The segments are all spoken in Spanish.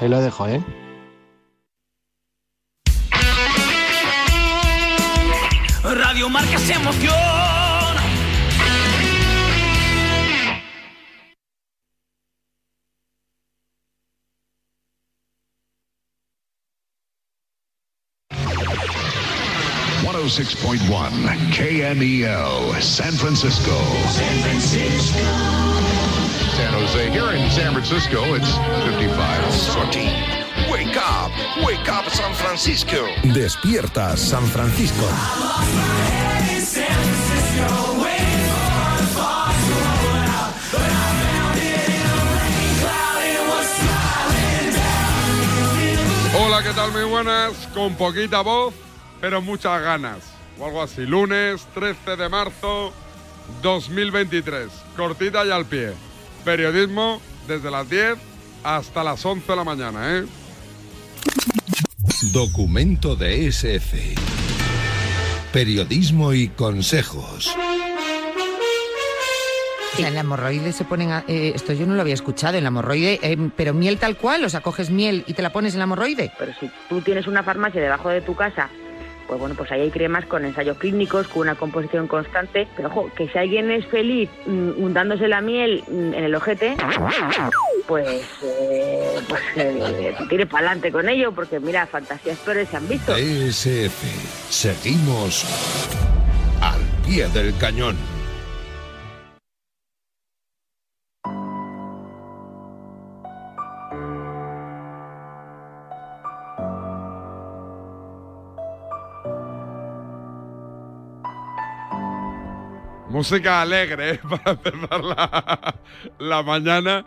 ahí lo dejo, ¿eh? Radio Marca se emociona. One hundred six point one KMEL San Francisco. San Francisco. San Jose. Here in San Francisco, it's 55. 14. Wake up! Wake up, San Francisco! Despierta San Francisco. Hola, ¿qué tal? Muy buenas. Con poquita voz, pero muchas ganas. O algo así. Lunes 13 de marzo 2023. Cortita y al pie. Periodismo desde las 10 hasta las 11 de la mañana, ¿eh? Documento de SF. Periodismo y consejos. O sea, en la hemorroide se ponen. a- eh, esto yo no lo había escuchado. En la hemorroide, eh, pero miel tal cual. O sea, coges miel y te la pones en la hemorroide. Pero si tú tienes una farmacia debajo de tu casa, pues bueno, pues ahí hay cremas con ensayos clínicos, con una composición constante. Pero ojo, que si alguien es feliz mm, untándose la miel mm, en el ojete, pues, eh, pues eh, tire para adelante con ello, porque mira, fantasías peores se han visto. SF. Seguimos al pie del cañón. Música alegre ¿eh? para empezar la, la mañana.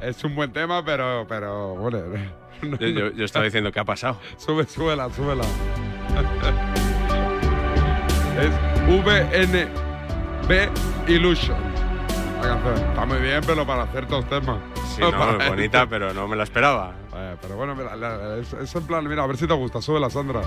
Es un buen tema, pero, pero bueno. no- Yo, yo- yo estaba diciendo, ¿qué ha pasado? Sube, súbela, súbela. es VNB Illusion. La canción. Está muy bien, pero para ciertos temas. Sí, no, es bonita, pero no me la esperaba. Eh, pero bueno, mira, es, es en plan, mira, a ver si te gusta. Súbela, Sandra.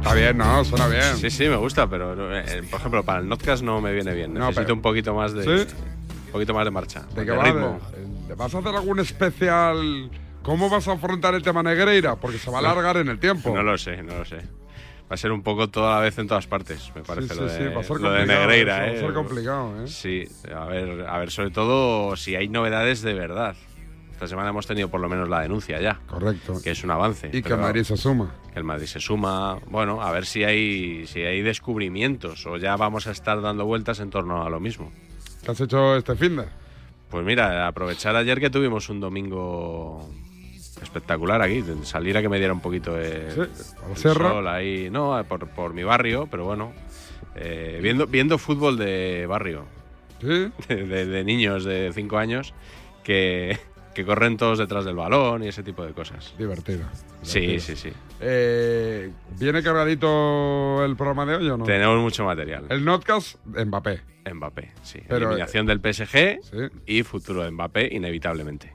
Está bien, ¿no? Suena bien. Sí, sí, me gusta, pero eh, por ejemplo, para el podcast no me viene bien. No, Necesito pero- un poquito más de. ¿Sí? Un poquito más de marcha. ¿De ritmo. ¿De- ¿Vas a hacer algún especial? ¿Cómo vas a afrontar el tema Negreira? Porque se va a alargar en el tiempo. No lo sé, no lo sé. Va a ser un poco toda la vez en todas partes, me parece. sí, lo sí, de, va a ser lo de complicado Negreira, eso, va a ¿eh? ser complicado, ¿eh? Sí, a ver, a ver, sobre todo si hay novedades de verdad. Esta semana hemos tenido por lo menos la denuncia ya. Correcto. Que es un avance. Y que el Madrid se suma. Que el Madrid se suma. Bueno, a ver si hay, si hay descubrimientos o ya vamos a estar dando vueltas en torno a lo mismo. ¿Qué has hecho este fin de? Pues mira, aprovechar ayer que tuvimos un domingo espectacular aquí, salir a que me diera un poquito Sí, el sierra. sol ahí, no, por, por mi barrio, pero bueno, eh, viendo, viendo fútbol de barrio, ¿Sí? de, de- de niños de 5 años que, que corren todos detrás del balón y ese tipo de cosas. Divertido. Sí, divertido. sí, sí. Eh, ¿Viene cargadito el programa de hoy o no? Tenemos mucho material. El Notcast, Mbappé. Mbappé, sí. Pero, Eliminación del PSG Sí. y futuro de Mbappé, inevitablemente.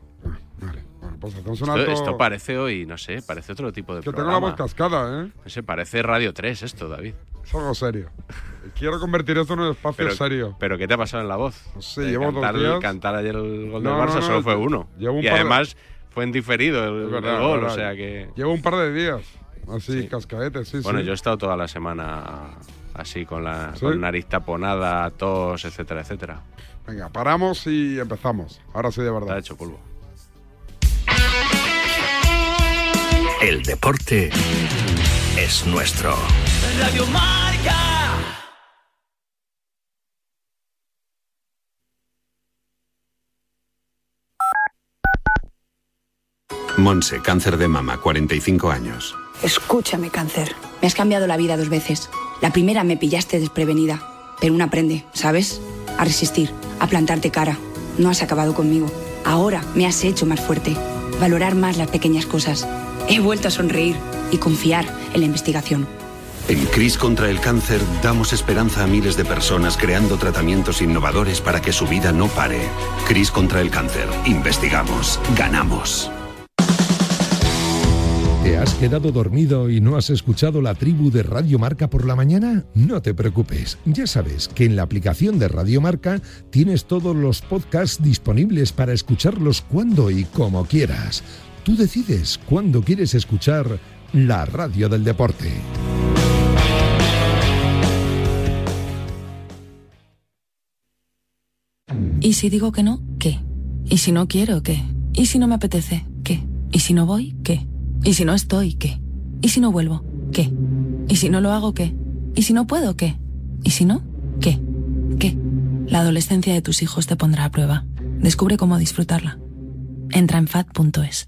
Vale. Pues hacemos un Esto, alto. esto parece hoy, no sé, parece otro tipo de que tengo la programa. voz cascada, ¿eh? No sé, parece Radio 3 esto, David. Es algo serio. Quiero convertir esto en un espacio Pero, serio. pero ¿qué te ha pasado en la voz? No sé, De llevo dos cantar, días. cantar ayer el gol No, del Barça no, solo fue uno. llevo un y par de- además fue en diferido el, verdad, el gol, verdad. o sea que... Llevo un par de días. Así, Sí. cascadetes, sí, Bueno, sí. yo he estado toda la semana así con la ¿Sí? con nariz taponada, tos, etcétera, etcétera. Venga, paramos y empezamos. Ahora sí, de Está verdad. hecho polvo. El deporte es nuestro. Radio Marca. Monse, cáncer de mama, 45 años. Escúchame, cáncer. Me has cambiado la vida dos veces. La primera me pillaste desprevenida, pero uno aprende, ¿sabes? A resistir, a plantarte cara. No has acabado conmigo. Ahora me has hecho más fuerte. Valorar más las pequeñas cosas. He vuelto a sonreír y confiar en la investigación. En CRIS contra el cáncer damos esperanza a miles de personas creando tratamientos innovadores para que su vida no pare. CRIS contra el cáncer. Investigamos. Ganamos. ¿Te has quedado dormido y no has escuchado la tribu de Radio Marca por la mañana? No te preocupes, ya sabes que en la aplicación de Radio Marca tienes todos los podcasts disponibles para escucharlos cuando y como quieras. Tú decides cuándo quieres escuchar la radio del deporte. ¿Y si digo que no? ¿Qué? ¿Y si no quiero? ¿Qué? ¿Y si no me apetece? ¿Qué? ¿Y si no voy? ¿Qué? ¿Y si no estoy? ¿Qué? ¿Y si no vuelvo? ¿Qué? ¿Y si no lo hago? ¿Qué? ¿Y si no puedo? ¿Qué? ¿Y si no? ¿Qué? ¿Qué? La adolescencia de tus hijos te pondrá a prueba. Descubre cómo disfrutarla. Entra en fat.es.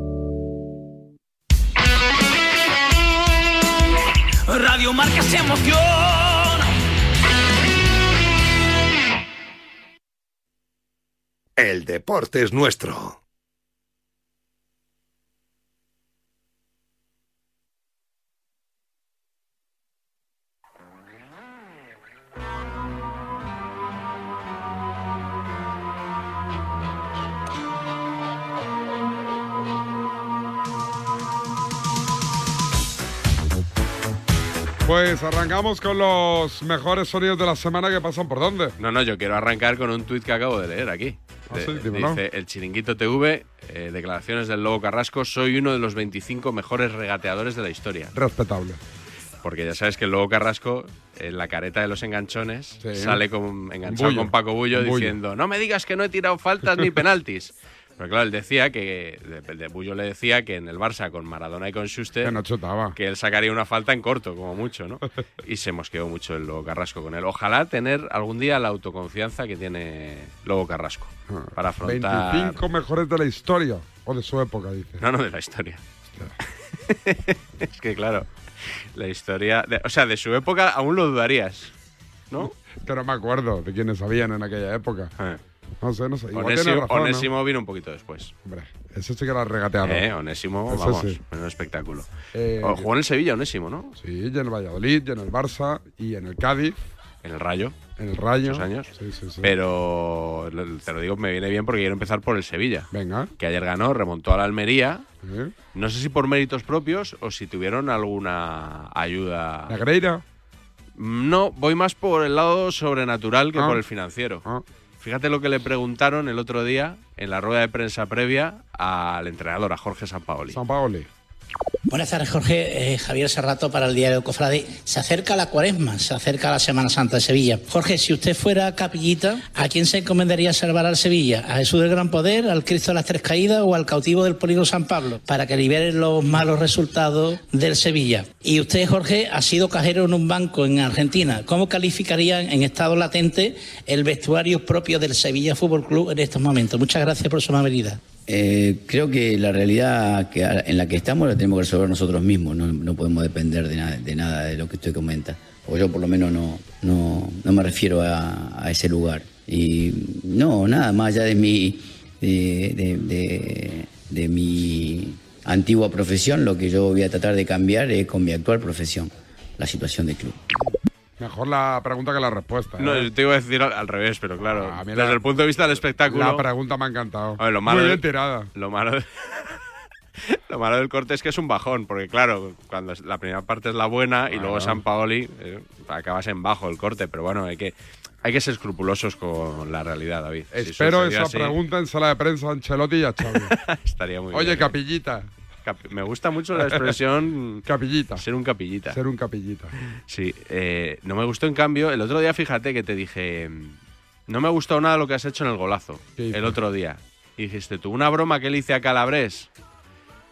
Radio Marca se emociona. El deporte es nuestro. Pues arrancamos con los mejores sonidos de la semana que pasan por dónde. No, no, yo quiero arrancar con un tuit que acabo de leer aquí. Ah, De- sí, dice, el Chiringuito TV, eh, declaraciones del Lobo Carrasco, soy uno de los 25 mejores regateadores de la historia. Respetable. Porque ya sabes que el Lobo Carrasco, en la careta de los enganchones, Sí. sale con, enganchado Bullo. con Paco Bullo Bullo. diciendo, no me digas que no he tirado faltas ni penaltis. Pero claro, él decía que, de, de Bullo le decía que en el Barça con Maradona y con Schuster, Que no que él sacaría una falta en corto, como mucho, ¿no? Y se mosqueó mucho el Lobo Carrasco con él. Ojalá tener algún día la autoconfianza que tiene Lobo Carrasco para afrontar... 25 mejores de la historia. O de su época, dice. No, no, de la historia. es que claro, la historia... de- o sea, de su época aún lo dudarías, ¿no? Que no me acuerdo de quiénes sabían en aquella época. No sé, no sé. Igual Onésimo, tiene razón, ¿no? Onésimo vino un poquito después. Hombre, ese sí que era regateado. Eh, Onésimo, vamos, sí. un espectáculo. Eh, O jugó en el Sevilla, Onésimo, ¿no? Sí, y en el Valladolid, y en el Barça, y en el Cádiz. En el Rayo. En el Rayo. muchos años. Sí, sí, sí. Pero lo- te lo digo, me viene bien porque quiero empezar por el Sevilla. Venga. Que ayer ganó, remontó a la Almería. ¿Eh? No sé si por méritos propios o si tuvieron alguna ayuda. ¿Negreira? No, voy más por el lado sobrenatural que Ah. por el financiero. Ah. Fíjate lo que le preguntaron el otro día en la rueda de prensa previa al entrenador, a Jorge Sampaoli. San Paoli. Buenas tardes, Jorge. Eh, Javier Serrato para el diario Cofrade. Se acerca la cuaresma, se acerca la Semana Santa de Sevilla. Jorge, si usted fuera capillita, ¿a quién se encomendaría salvar al Sevilla? ¿A Jesús del Gran Poder, al Cristo de las Tres Caídas o al cautivo del polígono San Pablo? Para que liberen los malos resultados del Sevilla. Y usted, Jorge, ha sido cajero en un banco en Argentina. ¿Cómo calificaría en estado latente el vestuario propio del Sevilla Fútbol Club en estos momentos? Muchas gracias por su amabilidad. Eh, creo que la realidad que, en la que estamos la tenemos que resolver nosotros mismos, no, no podemos depender de, nada de nada de lo que usted comenta. O yo por lo menos no, no, no me refiero a, ese lugar. Y no, nada más allá de mi, de- de mi antigua profesión, lo que yo voy a tratar de cambiar es con mi actual profesión, la situación del club. Mejor la pregunta que la respuesta. No, ¿eh? yo te iba a decir al, al revés, pero claro, A mí desde el punto de vista del espectáculo. La pregunta me ha encantado. A ver, lo malo Muy bien tirada. Lo malo, de- lo malo del corte es que es un bajón, porque claro, cuando la primera parte es la buena y luego. San Paoli eh, acabas en bajo el corte, pero bueno, hay que hay que ser escrupulosos con la realidad, David. Espero esa así, pregunta en sala de prensa a Ancelotti y a Xavi. Estaría muy Oye, bien. capillita. Me gusta mucho la expresión capillita. ser un capillita. Ser un capillita. Sí, eh, no me gustó en cambio. El otro día, fíjate que te dije, no me ha gustado nada lo que has hecho en el golazo. El otro día. Y dijiste tú, una broma que le hice a Calabres.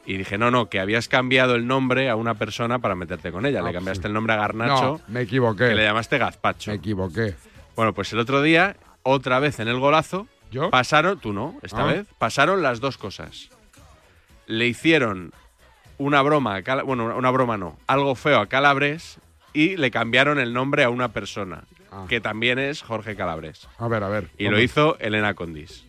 Y dije, no, no, que habías cambiado el nombre a una persona para meterte con ella. Ah, le cambiaste sí. el nombre a Garnacho, No, me equivoqué. que le llamaste Gazpacho. Me equivoqué. Bueno, pues el otro día, otra vez en el golazo, ¿Yo? pasaron, tú no, esta Ah. vez, pasaron las dos cosas. Le hicieron una broma, bueno, una broma no, algo feo a Calabres y le cambiaron el nombre a una persona, Ah. que también es Jorge Calabres. A ver, a ver. Y ¿cómo? lo hizo Elena Condis.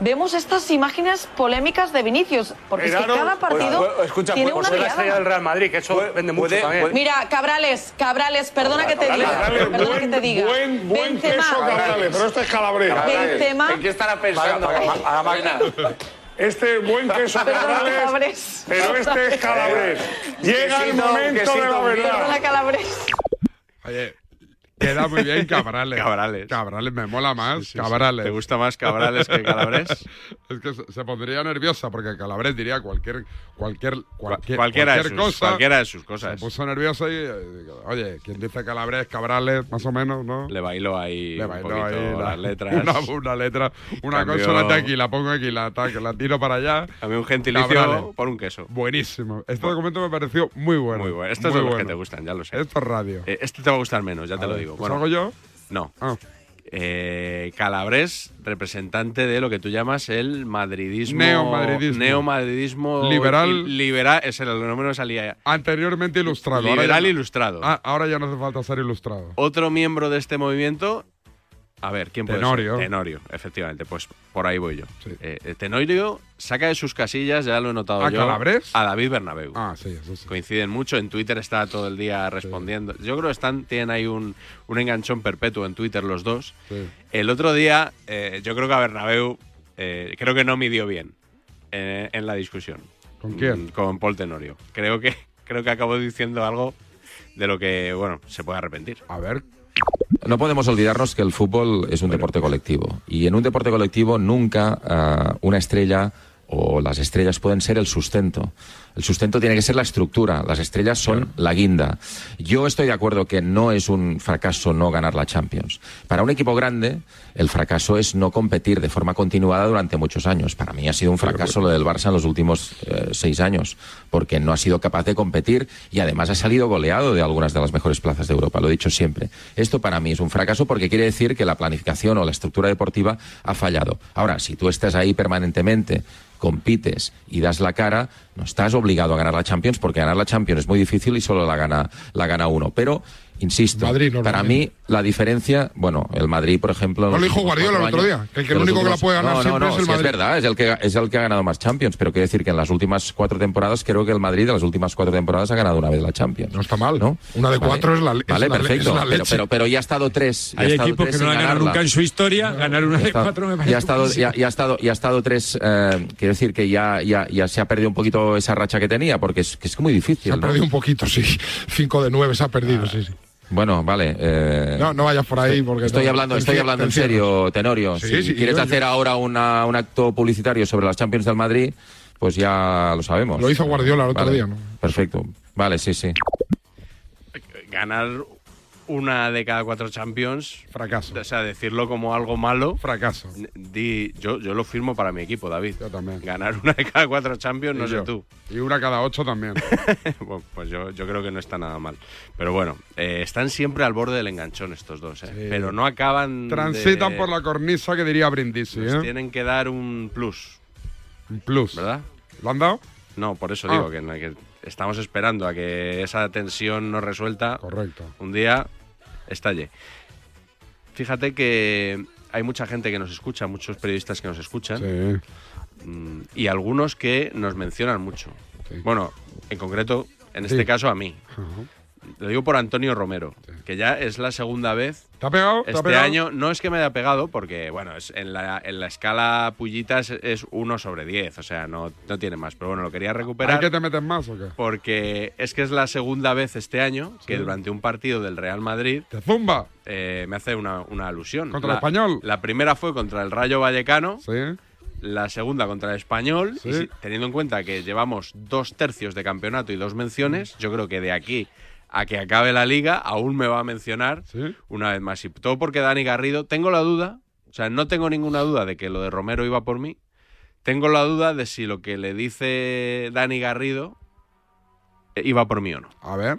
Vemos estas imágenes polémicas de Vinicius, porque es que cada partido pues, escucha, tiene pues, una pues, la estrella del. Real Madrid, que eso vende mucho puede- también. puede- Mira, Cabrales, Cabrales, perdona que te diga, Cabrales, perdona buen- que te diga. buen- buen Benzema, queso, Cabrales, pero este es Calabres. Benzema, ¿En qué estará pensando? A la máquina. Este buen queso Calabres, pero este es Calabres. Llega el Quesito, momento de la verdad. perdona Calabres. Oye, queda muy bien Cabrales. Cabrales. Cabrales me mola más. Sí, sí, sí. Cabrales. ¿Te gusta más Cabrales que Calabres? es que se, se pondría nerviosa porque Calabres diría cualquier cualquier cualquier, cualquiera, de sus, cosa. cualquiera de sus Se cosas. puso nerviosa y eh, digo, oye, ¿quién dice Calabres, Cabrales, más o menos, no? Le bailó ahí Le un bailó poquito ahí la- las letras. Una, una letra, una Cambió- consonante aquí, la pongo aquí, la, tiro para allá. A mí un gentilicio Cabrales. por un queso. Buenísimo. Este documento me pareció muy bueno. Muy bueno. Estos muy son los bueno. que te gustan, ya lo sé. Esto es radio. Eh, este te va a gustar menos, ya A te lo ver, digo. ¿pues Bueno, ¿Salgo yo? No. Ah. Eh, Calabres, representante de lo que tú llamas el madridismo. Neomadridismo. Neomadridismo. Liberal. Liberal, es el nombre no salía. Anteriormente ilustrado. ahora Liberal ya ilustrado. Ah, ahora ya no hace falta ser ilustrado. Otro miembro de este movimiento. A ver, ¿quién puede Tenorio. ser? Tenorio, efectivamente. Pues por ahí voy yo. Eh, eh, Tenorio saca de sus casillas, ya lo he notado ¿A yo. Calabres? A David Bernabéu. Ah, sí, eso sí. Coinciden mucho. En Twitter está todo el día respondiendo. Yo creo que están, tienen ahí un, un enganchón perpetuo en Twitter los dos. Sí. El otro día, eh, yo creo que a Bernabéu eh, creo que no midió bien en la discusión. ¿Con quién? Mm, Con Paul Tenorio. Creo que, creo que acabó diciendo algo de lo que, bueno, se puede arrepentir. A ver. No podemos olvidarnos que el fútbol es un deporte colectivo y en un deporte colectivo nunca ah, una estrella o las estrellas pueden ser el sustento. El sustento tiene que ser la estructura, las estrellas son la guinda. Yo estoy de acuerdo que no es un fracaso no ganar la Champions. Para un equipo grande, el fracaso es no competir de forma continuada durante muchos años. Para mí ha sido un fracaso lo del Barça en los últimos eh, seis años, porque no ha sido capaz de competir y además ha salido goleado de algunas de las mejores plazas de Europa, lo he dicho siempre. Esto para mí es un fracaso porque quiere decir que la planificación o la estructura deportiva ha fallado. Ahora, si tú estás ahí permanentemente compites y das la cara, no estás obligado a ganar la Champions porque ganar la Champions es muy difícil y solo la gana, la gana uno. Pero Insisto, Madrid, para mí la diferencia, bueno, el Madrid, por ejemplo... No lo dijo Guardiola el otro día, que el que el único que la puede ganar no, siempre no, no, es el Madrid. es verdad, es el, que, es el que ha ganado más Champions, pero quiero decir que en las últimas cuatro temporadas creo que el Madrid de las últimas cuatro temporadas ha ganado una vez la Champions. No está mal, ¿no? Una de cuatro es la Vale, es una le- perfecto, pero, leche. pero, pero ya ha estado tres. Hay equipos tres que no han ganado nunca en su historia, ganar una Ya de está- cuatro me parece ya ha estado, ya, ya ha estado, ya ha estado tres. eh, quiero decir que ya, ya, ya se ha perdido un poquito esa racha que tenía, porque es, que es muy difícil. Se ha perdido un poquito, sí. Cinco de nueve se ha perdido, sí, sí. Bueno, vale. eh, No, no vayas por ahí porque... Estoy hablando, estoy hablando en serio, Tenorio. Sí, si sí, quieres yo- hacer yo- ahora una- un acto publicitario sobre las Champions del Madrid, pues ya lo sabemos. Lo hizo Guardiola el otro Vale, día, ¿no? Perfecto. Vale, sí, sí. ganar una de cada cuatro Champions. Fracaso. O sea, decirlo como algo malo. Fracaso. Di, yo, yo lo firmo para mi equipo, David. Yo también. Ganar una de cada cuatro Champions, no sé tú. Y una cada ocho también. Bueno, pues yo, yo creo que no está nada mal. Pero bueno, eh, están siempre al borde del enganchón estos dos, ¿eh? Pero no acaban. Transitan de- por la cornisa que diría Brindisi, les ¿eh? tienen que dar un plus. Un plus. ¿Verdad? ¿Lo han dado? No, por eso Ah. digo que, que estamos esperando a que esa tensión no resuelta. Correcto. Un día estalle. Fíjate que hay mucha gente que nos escucha, muchos periodistas que nos escuchan. mm, Y algunos que nos mencionan mucho. Bueno, en concreto, en este caso a mí. Lo digo por Antonio Romero, que ya es la segunda vez. ¿Te ha pegado? ¿Te ha Este pegado? año no es que me haya pegado, porque bueno, es, en, la, en la escala Pullitas es 1 sobre 10, o sea, no, no tiene más. Pero bueno, lo quería recuperar. ¿Hay que te metes más o qué? Porque es que es la segunda vez este año que Sí. durante un partido del Real Madrid. ¡Te zumba! eh, me hace una, una alusión. ¿Contra La- el Español? La primera fue contra el Rayo Vallecano. Sí. La segunda contra el Español. Sí. Y si- teniendo en cuenta que llevamos dos tercios de campeonato y dos menciones, yo creo que de aquí a que acabe la liga aún me va a mencionar una vez más. Y todo porque Dani Garrido, tengo la duda, o sea, no tengo ninguna duda de que lo de Romero iba por mí. Tengo la duda de si lo que le dice Dani Garrido eh, iba por mí o no. A ver.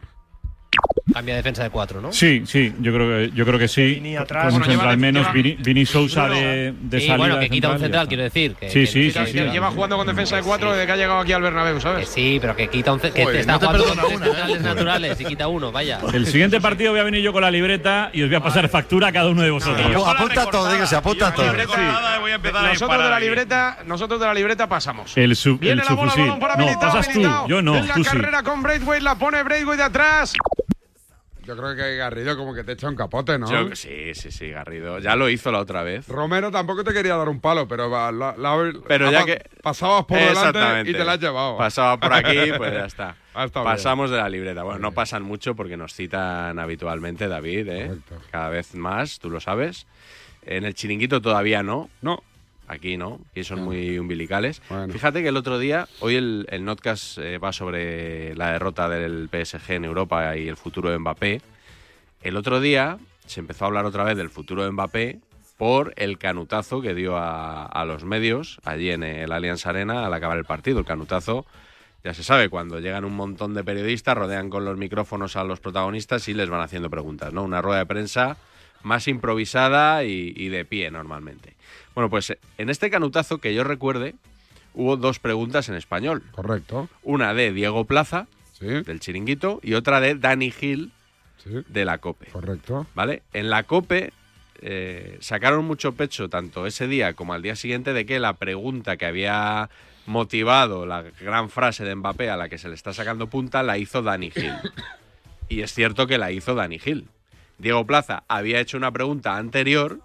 Cambia defensa de cuatro, ¿no? Sí, sí, yo creo que, yo creo que sí. Vini atrás. Con un Bueno, central lleva- menos, lleva- Vini, Vini Sousa de, de Sí, salida bueno, que quita un central ya central, quiero decir. Que, Sí, que- sí, que- sí, sí. que Lleva jugando con defensa de cuatro desde que ha llegado aquí al Bernabéu, que ¿sabes? sí, pero que quita un que Joder, te está no te jugando con una, ¿eh? centrales naturales y quita uno, vaya. El siguiente partido voy a venir yo con la libreta y os voy a pasar factura a cada uno de vosotros. apunta todo, dígase, apunta todo. Nosotros de la libreta, nosotros de la libreta pasamos. El, sub, Viene el la bola, balón para No, pasas tú, yo no, En la sí. carrera con Braithwaite, la pone Braithwaite de atrás. Yo creo que Garrido como que te echa un capote, ¿no? Yo- sí, sí, sí, Garrido. Ya lo hizo la otra vez. Romero tampoco te quería dar un palo, pero va, la- la- Pero ya que- pasabas por delante y te la has llevado. Pasaba por aquí, pues ya está. Bien. Pasamos de la libreta. Bueno, no pasan mucho porque nos citan habitualmente, David, ¿eh? Cada vez más, tú lo sabes. En el chiringuito todavía no. No. Aquí no, y son muy umbilicales. Fíjate que el otro día, hoy el, el Notcast eh, va sobre la derrota del PSG en Europa y el futuro de Mbappé. El otro día se empezó a hablar otra vez del futuro de Mbappé por el canutazo que dio a, a los medios allí en el Allianz Arena al acabar el partido. El canutazo, ya se sabe, cuando llegan un montón de periodistas, rodean con los micrófonos a los protagonistas y les van haciendo preguntas, ¿no? Una rueda de prensa más improvisada y, y de pie normalmente. Bueno, pues en este canutazo, que yo recuerde, hubo dos preguntas en español. Correcto. Una de Diego Plaza, del Chiringuito, y otra de Dani Gil, de la COPE. Correcto. ¿Vale? En la COPE eh, sacaron mucho pecho, tanto ese día como al día siguiente, de que la pregunta que había motivado la gran frase de Mbappé a la que se le está sacando punta la hizo Dani Gil. Y es cierto que la hizo Dani Gil. Diego Plaza había hecho una pregunta anterior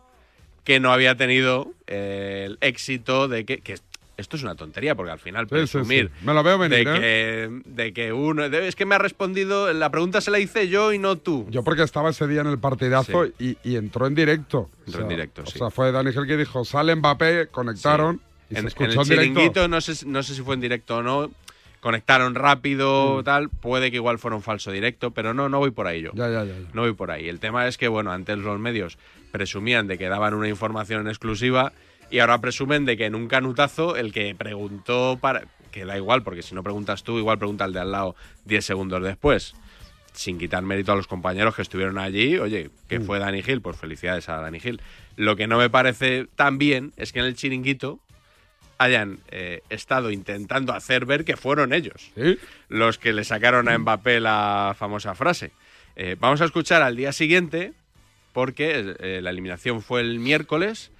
que no había tenido eh, el éxito de que, que esto es una tontería porque al final Sí, presumir sí. Me lo veo venir, de, ¿eh? que, de que uno de- es que me ha respondido la pregunta se la hice yo y no tú Yo porque estaba ese día en el partidazo y, y entró en directo. Entró en directo, O sí. sea, fue Dani Gil que dijo, sale Mbappé, conectaron y en, se en escuchó el en, directo. chiringuito no sé, no sé si fue en directo o no conectaron Mm. rápido tal puede que igual fuera un falso directo pero no no voy por ahí yo. Ya, ya, ya, no voy por ahí. El tema es que bueno antes los medios presumían de que daban una información en exclusiva y ahora presumen de que en un canutazo el que preguntó para que da igual porque si no preguntas tú igual pregunta el de al lado 10 segundos después. Sin quitar mérito a los compañeros que estuvieron allí, oye, que fue Dani Gil, pues felicidades a Dani Gil. Lo que no me parece tan bien es que en el chiringuito hayan eh, estado intentando hacer ver que fueron ellos los que le sacaron a Mbappé la famosa frase. Eh, vamos a escuchar al día siguiente, porque eh, la eliminación fue el miércoles.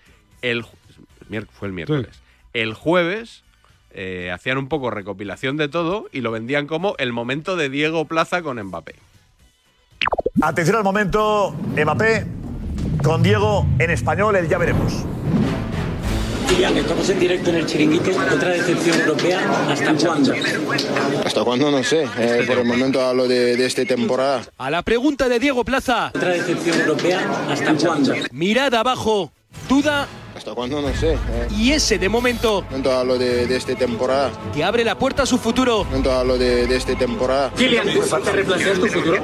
El, fue el miércoles. El jueves eh, hacían un poco recopilación de todo y lo vendían como el momento de Diego Plaza con Mbappé. Atención al momento, Mbappé con Diego en español, el ya veremos. Kylian, estamos en directo en el Chiringuito. Otra decepción europea. ¿Hasta cuándo? ¿Hasta cuándo? No sé. Eh, por el momento hablo de, de esta temporada. A la pregunta de Diego Plaza. Otra decepción europea. ¿Hasta cuándo? Mirada abajo. Duda. ¿Hasta cuándo? No sé. Eh, Y ese de momento momento hablo de, de esta temporada. que abre la puerta a su futuro. Momento hablo de, de esta temporada. Kylian, ¿te replanteas tu futuro?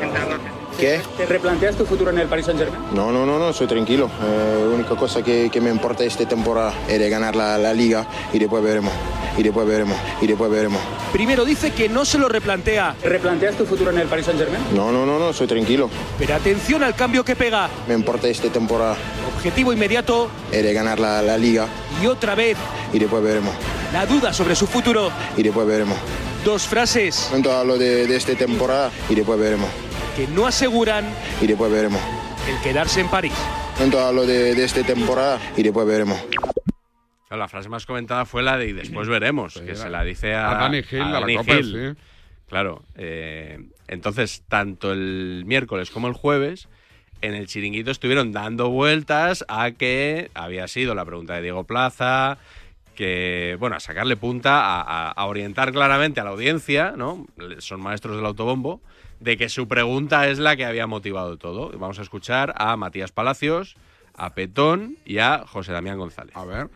¿Qué? ¿Te replanteas tu futuro en el Paris Saint-Germain? No, no, no, no, soy tranquilo. Eh, la única cosa que, que me importa esta temporada es de ganar la, la liga y después veremos. Y después veremos. Y después veremos. Primero dice que no se lo replantea. ¿Te replanteas tu futuro en el Paris Saint-Germain? No, no, no, no, soy tranquilo. Pero atención al cambio que pega. Me importa esta temporada Objetivo inmediato es de ganar la, la liga y otra vez y después veremos. la duda sobre su futuro. Y después veremos. Dos frases momento hablo de, de esta temporada y después veremos. Que no aseguran Y después veremos. el quedarse en París. Momento hablo de, de esta temporada y después veremos. Claro, la frase más comentada fue la de y después veremos, que se la dice a, a Dani Gil, a la Dani Copa, Gil. Claro. eh, entonces, tanto el miércoles como el jueves, en el chiringuito estuvieron dando vueltas a que había sido la pregunta de Diego Plaza, que, bueno, a sacarle punta, a, a- a orientar claramente a la audiencia, ¿no? Son maestros del autobombo, de que su pregunta es la que había motivado todo. Vamos a escuchar a Matías Palacios, a Petón y a José Damián González. A ver.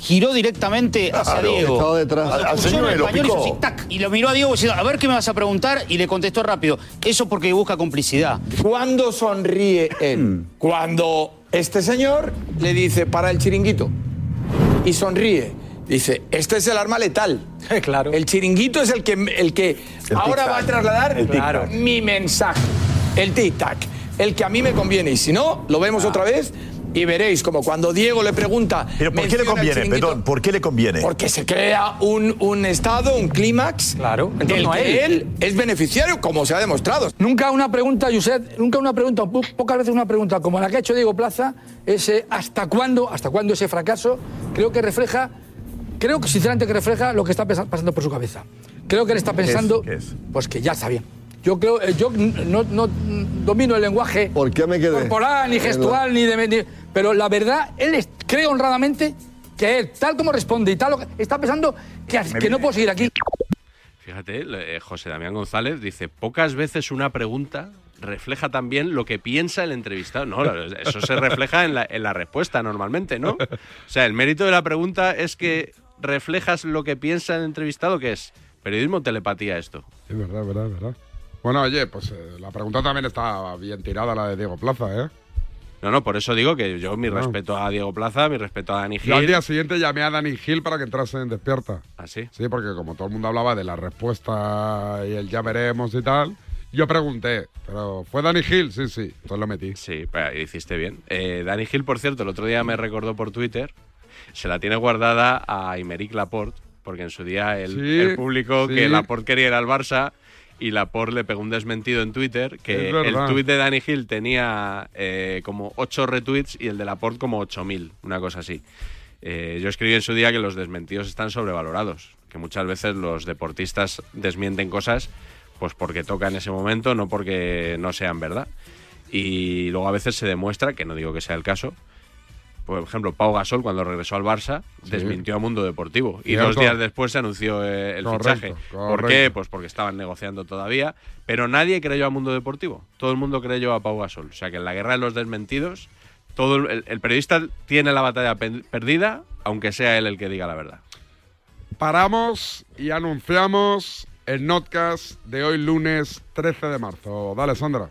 giró directamente hacia Claro, Diego. estaba detrás. Al- señor en lo español, hizo picó. así, tac, y lo miró a Diego diciendo, a ver qué me vas a preguntar, y le contestó rápido. Eso porque busca complicidad. ¿Cuándo sonríe él? Cuando este señor le dice para el chiringuito y sonríe. Dice, este es el arma letal. Claro. El chiringuito es el que, el que ahora va a trasladar mi mensaje. El tic-tac. El que a mí me conviene. Y si no, lo vemos otra vez y veréis como cuando Diego le pregunta. Pero ¿por qué le conviene, perdón? ¿Por qué le conviene? Porque se crea un, un estado, un clímax claro, en del torno a que él. él es beneficiario, como se ha demostrado. Nunca una pregunta, Josep, nunca una pregunta, po- pocas veces una pregunta como la que ha hecho Diego Plaza, ese ¿hasta cuándo, hasta cuándo ese fracaso? Creo que refleja, creo que sinceramente que refleja lo que está pasando por su cabeza. Creo que él está ¿Qué es? pensando, ¿Qué es? pues que ya está bien. Yo creo, eh, yo no, no, domino el lenguaje corporal, ni gestual, ni de, ni- pero la verdad, él es- cree honradamente que él, tal como responde y tal, lo que- está pensando que, que no puedo seguir aquí. Fíjate, eh, José Damián González dice, pocas veces una pregunta refleja también lo que piensa el entrevistado. No, eso se refleja en la, en la respuesta normalmente, ¿no? O sea, el mérito de la pregunta es que reflejas lo que piensa el entrevistado, que es periodismo telepatía esto. Es verdad, verdad, verdad. Bueno, oye, pues eh, la pregunta también está bien tirada, la de Diego Plaza, ¿eh? No, no, por eso digo que yo mi No. respeto a Diego Plaza, mi respeto a Dani Gil. Yo al día siguiente llamé a Dani Gil para que entrase en Despierta. ¿Ah, sí? Sí, porque como todo el mundo hablaba de la respuesta y el ya veremos y tal, yo pregunté, pero ¿fue Dani Gil? Sí, sí, entonces lo metí. Sí, pero hiciste bien. Eh, Dani Gil, por cierto, el otro día me recordó por Twitter, se la tiene guardada a Imeric Laporte, porque en su día él, Sí, él publicó sí. que Laporte quería ir al Barça y Laporte le pegó un desmentido en Twitter, que el tuit de Dani Gil tenía eh, como 8 retweets y el de Laporte como 8.000, una cosa así. Eh, yo escribí en su día que los desmentidos están sobrevalorados, que muchas veces los deportistas desmienten cosas pues porque toca en ese momento, no porque no sean verdad. Y luego a veces se demuestra, que no digo que sea el caso, por ejemplo, Pau Gasol cuando regresó al Barça Sí. desmintió a Mundo Deportivo y dos días después se anunció eh, el Correcto, fichaje. ¿Por qué? Pues porque estaban negociando todavía, pero nadie creyó a Mundo Deportivo. Todo el mundo creyó a Pau Gasol. O sea que en la guerra de los desmentidos, todo el, el- periodista tiene la batalla perdida, aunque sea él el que diga la verdad. Paramos y anunciamos el notcast de hoy lunes 13 de marzo. Dale, Sandra.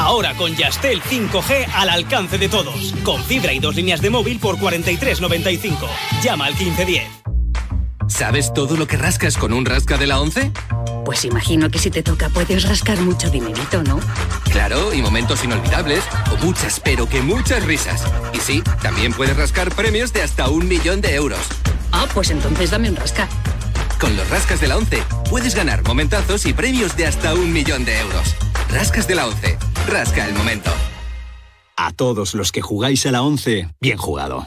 Ahora con Yastel 5G al alcance de todos. Con fibra y dos líneas de móvil por 43.95. Llama al 1510. ¿Sabes todo lo que rascas con un rasca de la 11? Pues imagino que si te toca puedes rascar mucho dinerito, ¿no? Claro, y momentos inolvidables, o muchas, pero que muchas risas. Y sí, también puedes rascar premios de hasta un millón de euros. Ah, pues entonces dame un rasca. Con los rascas de la 11 puedes ganar momentazos y premios de hasta un millón de euros. Rascas de la 11. Rasca el momento. A todos los que jugáis a la 11, bien jugado.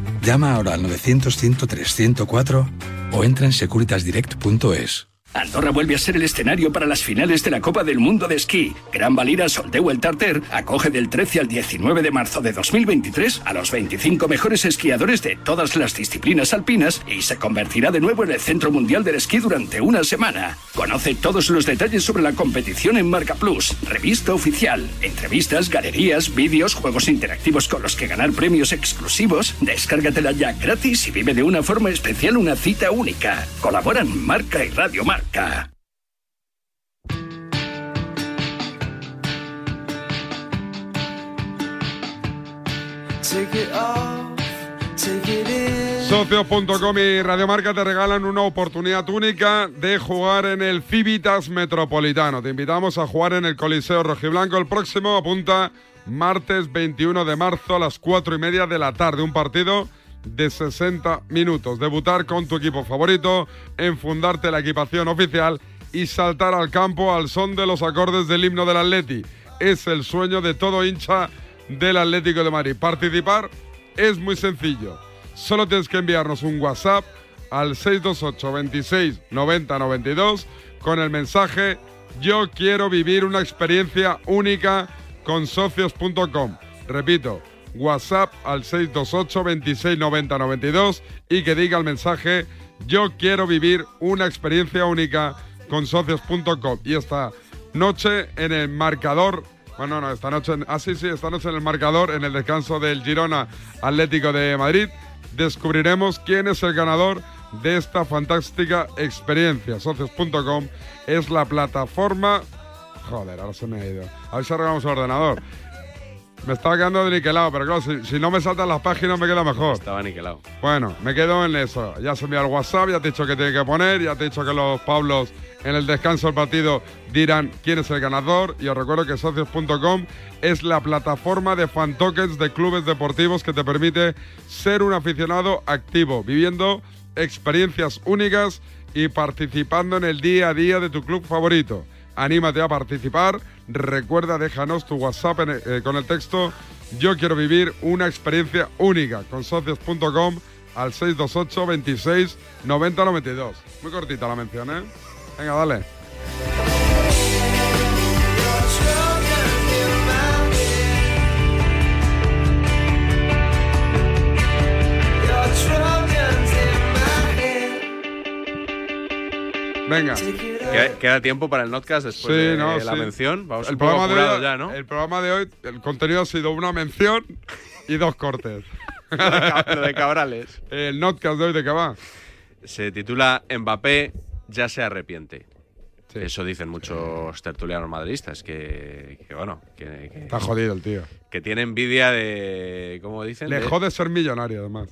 Llama ahora al 900-103-104 o entra en securitasdirect.es. Andorra vuelve a ser el escenario para las finales de la Copa del Mundo de Esquí. Gran Valira Soldeu el Tarter acoge del 13 al 19 de marzo de 2023 a los 25 mejores esquiadores de todas las disciplinas alpinas y se convertirá de nuevo en el Centro Mundial del Esquí durante una semana. Conoce todos los detalles sobre la competición en Marca Plus, revista oficial, entrevistas, galerías, vídeos, juegos interactivos con los que ganar premios exclusivos. Descárgatela ya gratis y vive de una forma especial una cita única. Colaboran Marca y Radio Marca. Socios.com y Radiomarca te regalan una oportunidad única de jugar en el Civitas Metropolitano. Te invitamos a jugar en el Coliseo Rojiblanco el próximo, apunta martes 21 de marzo a las 4 y media de la tarde. Un partido de 60 minutos. Debutar con tu equipo favorito, enfundarte la equipación oficial y saltar al campo al son de los acordes del himno del Atleti. Es el sueño de todo hincha del Atlético de Madrid. Participar es muy sencillo. Solo tienes que enviarnos un WhatsApp al 628 26 90 92 con el mensaje Yo quiero vivir una experiencia única con socios.com. Repito, WhatsApp al 628 26 90 92 y que diga el mensaje Yo quiero vivir una experiencia única con socios.com. Y esta noche en el marcador, bueno, no, esta noche, en- ah, sí, sí, esta noche en el marcador, en el descanso del Girona Atlético de Madrid, descubriremos quién es el ganador de esta fantástica experiencia. Socios.com es la plataforma. Joder, ahora se me ha ido. A ver si arreglamos el ordenador. Me estaba quedando niquelado, pero claro, si, si no me saltan las páginas me queda mejor. Estaba niquelado. Bueno, me quedo en eso. Ya se envía el WhatsApp, ya te he dicho que tiene que poner, ya te he dicho que los Pablos en el descanso del partido dirán quién es el ganador. Y os recuerdo que socios.com es la plataforma de fan tokens de clubes deportivos que te permite ser un aficionado activo, viviendo experiencias únicas y participando en el día a día de tu club favorito. Anímate a participar. Recuerda, déjanos tu WhatsApp eh, con el texto Yo quiero vivir una experiencia única con socios.com al 628 26 90 92. Muy cortita la mención, ¿eh? Venga, dale. Venga. ¿Queda, queda tiempo para el notcast después Sí, de no, la sí. mención? Vamos el un poco programa, de hoy, ya, ¿no? el programa de hoy, el contenido ha sido una mención y dos cortes. Lo de Cabrales. El notcast de hoy, ¿de qué va? Se titula Mbappé ya se arrepiente. Eso dicen muchos tertulianos madridistas, que, que bueno, que, que- Está jodido el tío. que tiene envidia de, ¿cómo dicen? Le De- jode ser millonario, además.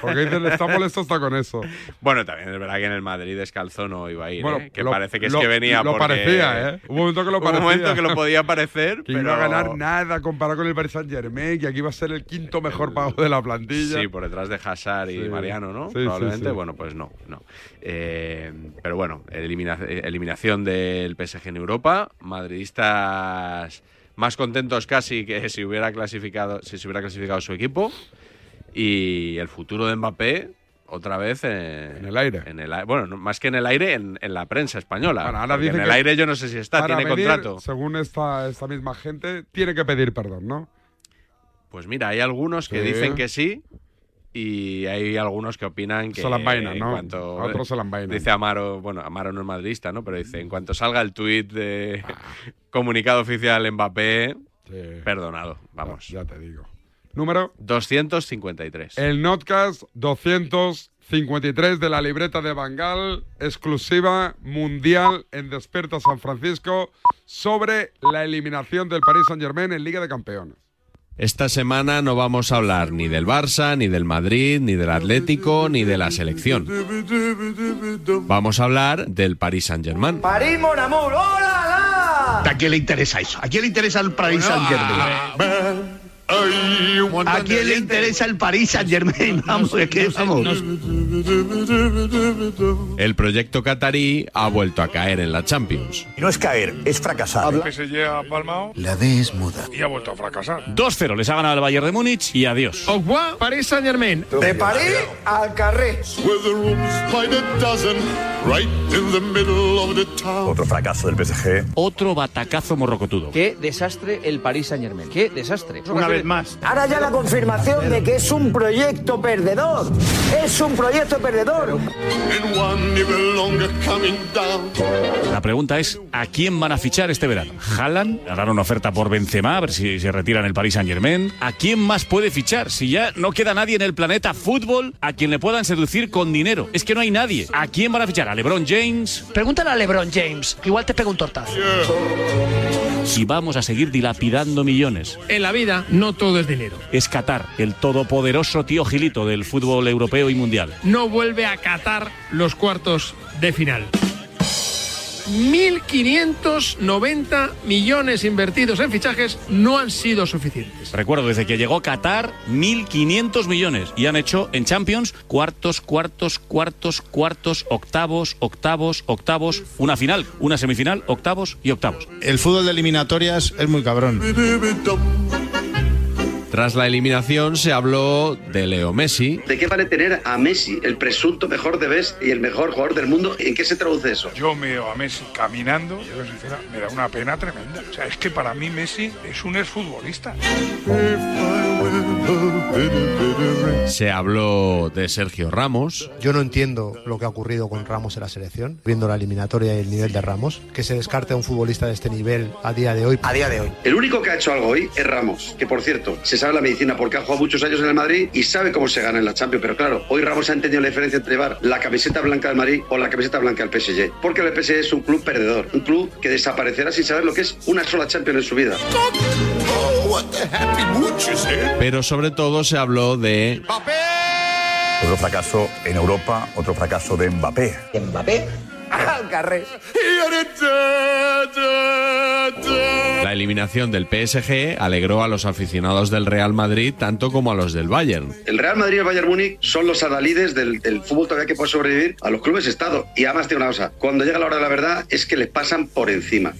Porque dice, está molesto hasta con eso. Bueno, también es verdad que en el Madrid descalzo no iba a ir, Bueno, ¿eh? que lo- parece que es que venía lo porque- parecía, ¿eh? Un momento que lo parecía. un momento que lo podía parecer, Que pero... iba a ganar nada comparado con el Paris Saint Germain, que aquí iba a ser el quinto mejor pago de la plantilla. Sí, por detrás de Hazard y Sí. Mariano, ¿no? Sí, Probablemente, bueno, pues no, no. Eh, pero bueno, elimina- eh, del PSG en Europa, madridistas más contentos casi que si hubiera clasificado, si se hubiera clasificado su equipo y el futuro de Mbappé otra vez en, el aire. En el, bueno, no, más que en el aire, en, en la prensa española. Bueno, ahora en el aire yo no sé si está, tiene contrato. Según esta, esta misma gente, tiene que pedir perdón, ¿no? Pues mira, hay algunos que Sí. dicen que sí y hay algunos que opinan que Se la envainan, en ¿no? cuanto A otros se la envainan. dice Amaro, bueno, Amaro no es madridista, ¿no? Pero dice, en cuanto salga el tuit de Ah. comunicado oficial Mbappé, perdonado, vamos. Ya te digo. Número 253. El Notcast 253 de la libreta de Bangal, exclusiva mundial en Desperta San Francisco sobre la eliminación del Paris Saint-Germain en Liga de Campeones. Esta semana no vamos a hablar ni del Barça, ni del Madrid, ni del Atlético, ni de la selección. Vamos a hablar del Paris Saint-Germain. París, mon amour, ¡hola! ¿A quién le interesa eso? ¿A quién le interesa el Paris Saint Germain? ¿A quién le interesa el Paris Saint Germain? Vamos, es que vamos. El proyecto qatarí ha vuelto a caer en la Champions. Y no es caer, es fracasar. El PSG ha palmado La D es muda. y ha vuelto a fracasar. 2-0, les ha ganado el Bayern de Múnich y adiós. Au revoir, Paris Saint-Germain. De París al Carré. Otro fracaso del PSG. Otro batacazo morrocotudo. Qué desastre el Paris Saint Germain. Qué desastre. Una vez más. Ahora ya la confirmación de que es un proyecto perdedor. Es un proyecto perdedor. La pregunta es, ¿a quién van a fichar este verano? ¿Haaland? ¿Harán una oferta por Benzema a ver si se retira en el Paris Saint-Germain? ¿A quién más puede fichar? Si ya no queda nadie en el planeta fútbol a quien le puedan seducir con dinero. Es que no hay nadie. ¿A quién van a fichar? ¿A LeBron James? Pregúntale a LeBron James, que igual te pega un tortazo. Y vamos a seguir dilapidando millones. En la vida no todo es dinero. Es Qatar, el todopoderoso tío Gilito del fútbol europeo y mundial. No vuelve a catar los cuartos de final. 1.590 millones invertidos en fichajes no han sido suficientes. Recuerdo, desde que llegó Qatar, 1.500 millones. Y han hecho en Champions cuartos, cuartos, cuartos, cuartos, octavos, octavos, octavos, una final, una semifinal, octavos y octavos. El fútbol de eliminatorias es muy cabrón. Tras la eliminación se habló de Leo Messi, ¿De qué vale tener a Messi, el presunto mejor de best y el mejor jugador del mundo? ¿En qué se traduce eso? Yo me veo a Messi caminando, y yo soy sincera, me da una pena tremenda. O sea, es que para mí Messi es un exfutbolista. Se habló de Sergio Ramos, Yo no entiendo lo que ha ocurrido con Ramos en la selección, viendo la eliminatoria y el nivel de Ramos, que se descarte a un futbolista de este nivel a día de hoy. A día de hoy. El único que ha hecho algo hoy es Ramos, que por cierto, se sabe la medicina porque ha jugado muchos años en el Madrid y sabe cómo se gana en la Champions. Pero claro, hoy Ramos ha entendido la diferencia entre llevar la camiseta blanca del Madrid o la camiseta blanca del PSG. Porque el PSG es un club perdedor, un club que desaparecerá sin saber lo que es una sola Champions en su vida. pero sobre todo se habló de Otro fracaso en Europa, otro fracaso de Mbappé. Mbappé la eliminación del PSG, alegró a los aficionados del Real Madrid tanto como a los del Bayern. El Real Madrid y el Bayern Múnich son los adalides del, del fútbol todavía que puede sobrevivir a los clubes Estado. Y además tiene una cosa, cuando llega la hora de la verdad es que les pasan por encima.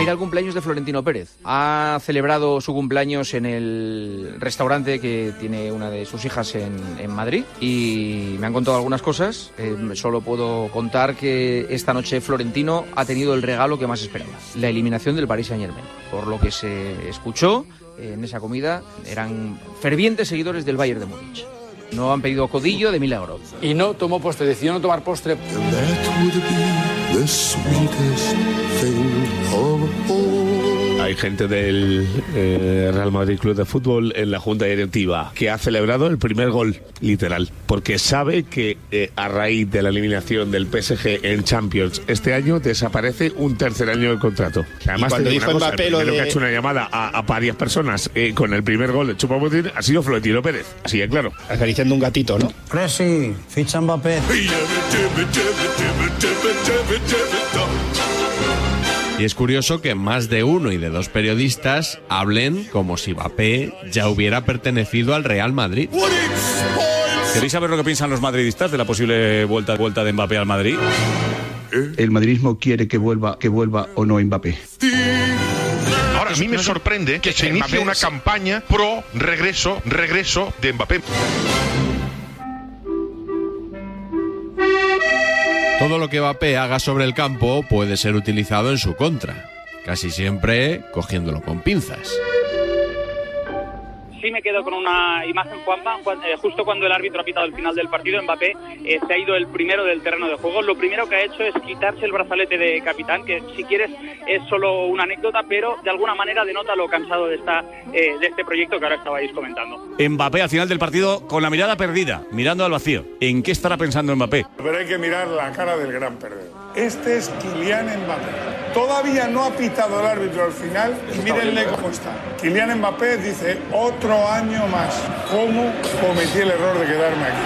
Era el cumpleaños de Florentino Pérez. Ha celebrado su cumpleaños en el restaurante que tiene una de sus hijas en, en Madrid y me han contado algunas cosas. Eh, solo puedo contar que esta noche Florentino ha tenido el regalo que más esperaba, la eliminación del Paris Saint Germain. Por lo que se escuchó eh, en esa comida, eran fervientes seguidores del Bayern de Múnich. No han pedido codillo de milagro. Y no tomó postre, decidió no tomar postre. Hay gente del eh, Real Madrid Club de Fútbol en la junta directiva que ha celebrado el primer gol, literal, porque sabe que eh, a raíz de la eliminación del PSG en Champions este año desaparece un tercer año del contrato. Además, cuando dijo cosa, Mbappé el lo primero de- que ha hecho una llamada a, a varias personas eh, con el primer gol de Chupamotín ha sido Florentino Pérez. Así que claro. Acariciando un gatito, ¿no? Presi, ficha Mbappé. Y es curioso que más de uno y de dos periodistas hablen como si Mbappé ya hubiera pertenecido al Real Madrid. ¿Queréis saber lo que piensan los madridistas de la posible vuelta, vuelta de Mbappé al Madrid? El madridismo quiere que vuelva, que vuelva o no Mbappé. Ahora, a mí me sorprende que se inicie una campaña pro regreso, regreso de Mbappé. Todo lo que Mbappé haga sobre el campo puede ser utilizado en su contra. casi siempre cogiéndolo con pinzas. Sí me quedo con una imagen, Juanma, eh, justo cuando el árbitro ha pitado el final del partido, Mbappé eh, se ha ido el primero del terreno de juego. Lo primero que ha hecho es quitarse el brazalete de capitán, que si quieres es solo una anécdota, pero de alguna manera denota lo cansado de, esta, eh, de este proyecto que ahora estabais comentando. Mbappé al final del partido con la mirada perdida, mirando al vacío. ¿En qué estará pensando Mbappé? Pero hay que mirar la cara del gran perdedor. Este es Kylian Mbappé. Todavía no ha pitado el árbitro al final y mírenle cómo está. Kylian Mbappé dice, otro año más. ¿Cómo cometí el error de quedarme aquí?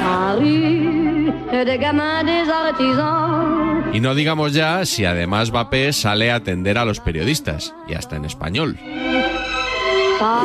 Y no digamos ya si además Mbappé sale a atender a los periodistas, y hasta en español.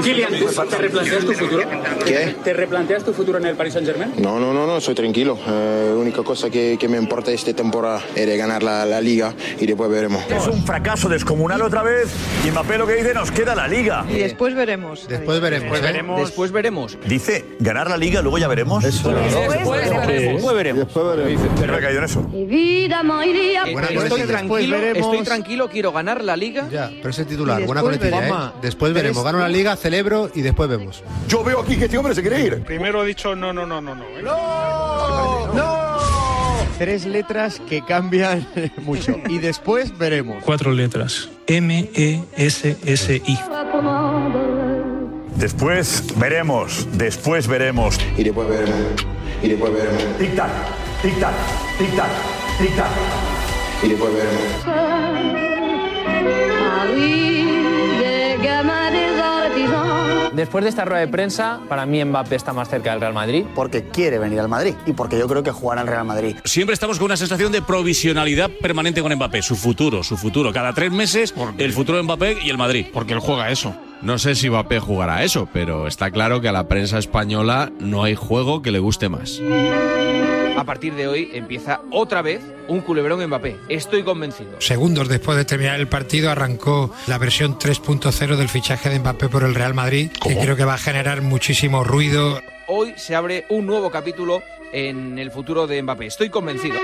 Kylian, ¿te replanteas tu futuro? ¿Qué? ¿Te replanteas tu futuro en el Paris Saint Germain? No, no, no, no, soy tranquilo. Eh, la única cosa que, que me importa esta temporada es ganar la, la liga y después veremos. Es un fracaso descomunal otra vez. Y Mbappé lo que dice, nos queda la liga. Y después veremos. Después veremos. Después ¿eh? veremos. Después veremos. Dice, ganar la liga, luego ya veremos. Eso. Después veremos. Después veremos. No he caído en eso. Eh, Buena estoy, tranquilo, Después veremos. estoy tranquilo, quiero ganar la liga. Ya, pero ese titular, buena después coletilla, ¿eh? veremos. Después veremos. Gano la liga, celebro y después vemos. Yo veo aquí que este hombre se quiere ir. Primero he dicho no, no, no, no, no. ¿eh? Tres letras que cambian mucho. Y después veremos. Cuatro letras. M-E-S-S-I. Después veremos, después veremos. Y después veremos. Y después veremos. Tic tac, tic tac, tic tac, tic tac. Y después veremos. Después de esta rueda de prensa, para mí Mbappé está más cerca del Real Madrid. Porque quiere venir al Madrid y porque yo creo que jugará en Real Madrid. Siempre estamos con una sensación de provisionalidad permanente con Mbappé. Su futuro, su futuro. Cada tres meses, el futuro de Mbappé y el Madrid. Porque él juega eso. No sé si Mbappé jugará a eso, pero está claro que a la prensa española no hay juego que le guste más. A partir de hoy empieza otra vez un culebrón Mbappé. Estoy convencido. Segundos después de terminar el partido arrancó la versión 3.0 del fichaje de Mbappé por el Real Madrid, que creo que va a generar muchísimo ruido. Hoy se abre un nuevo capítulo en el futuro de Mbappé. Estoy convencido.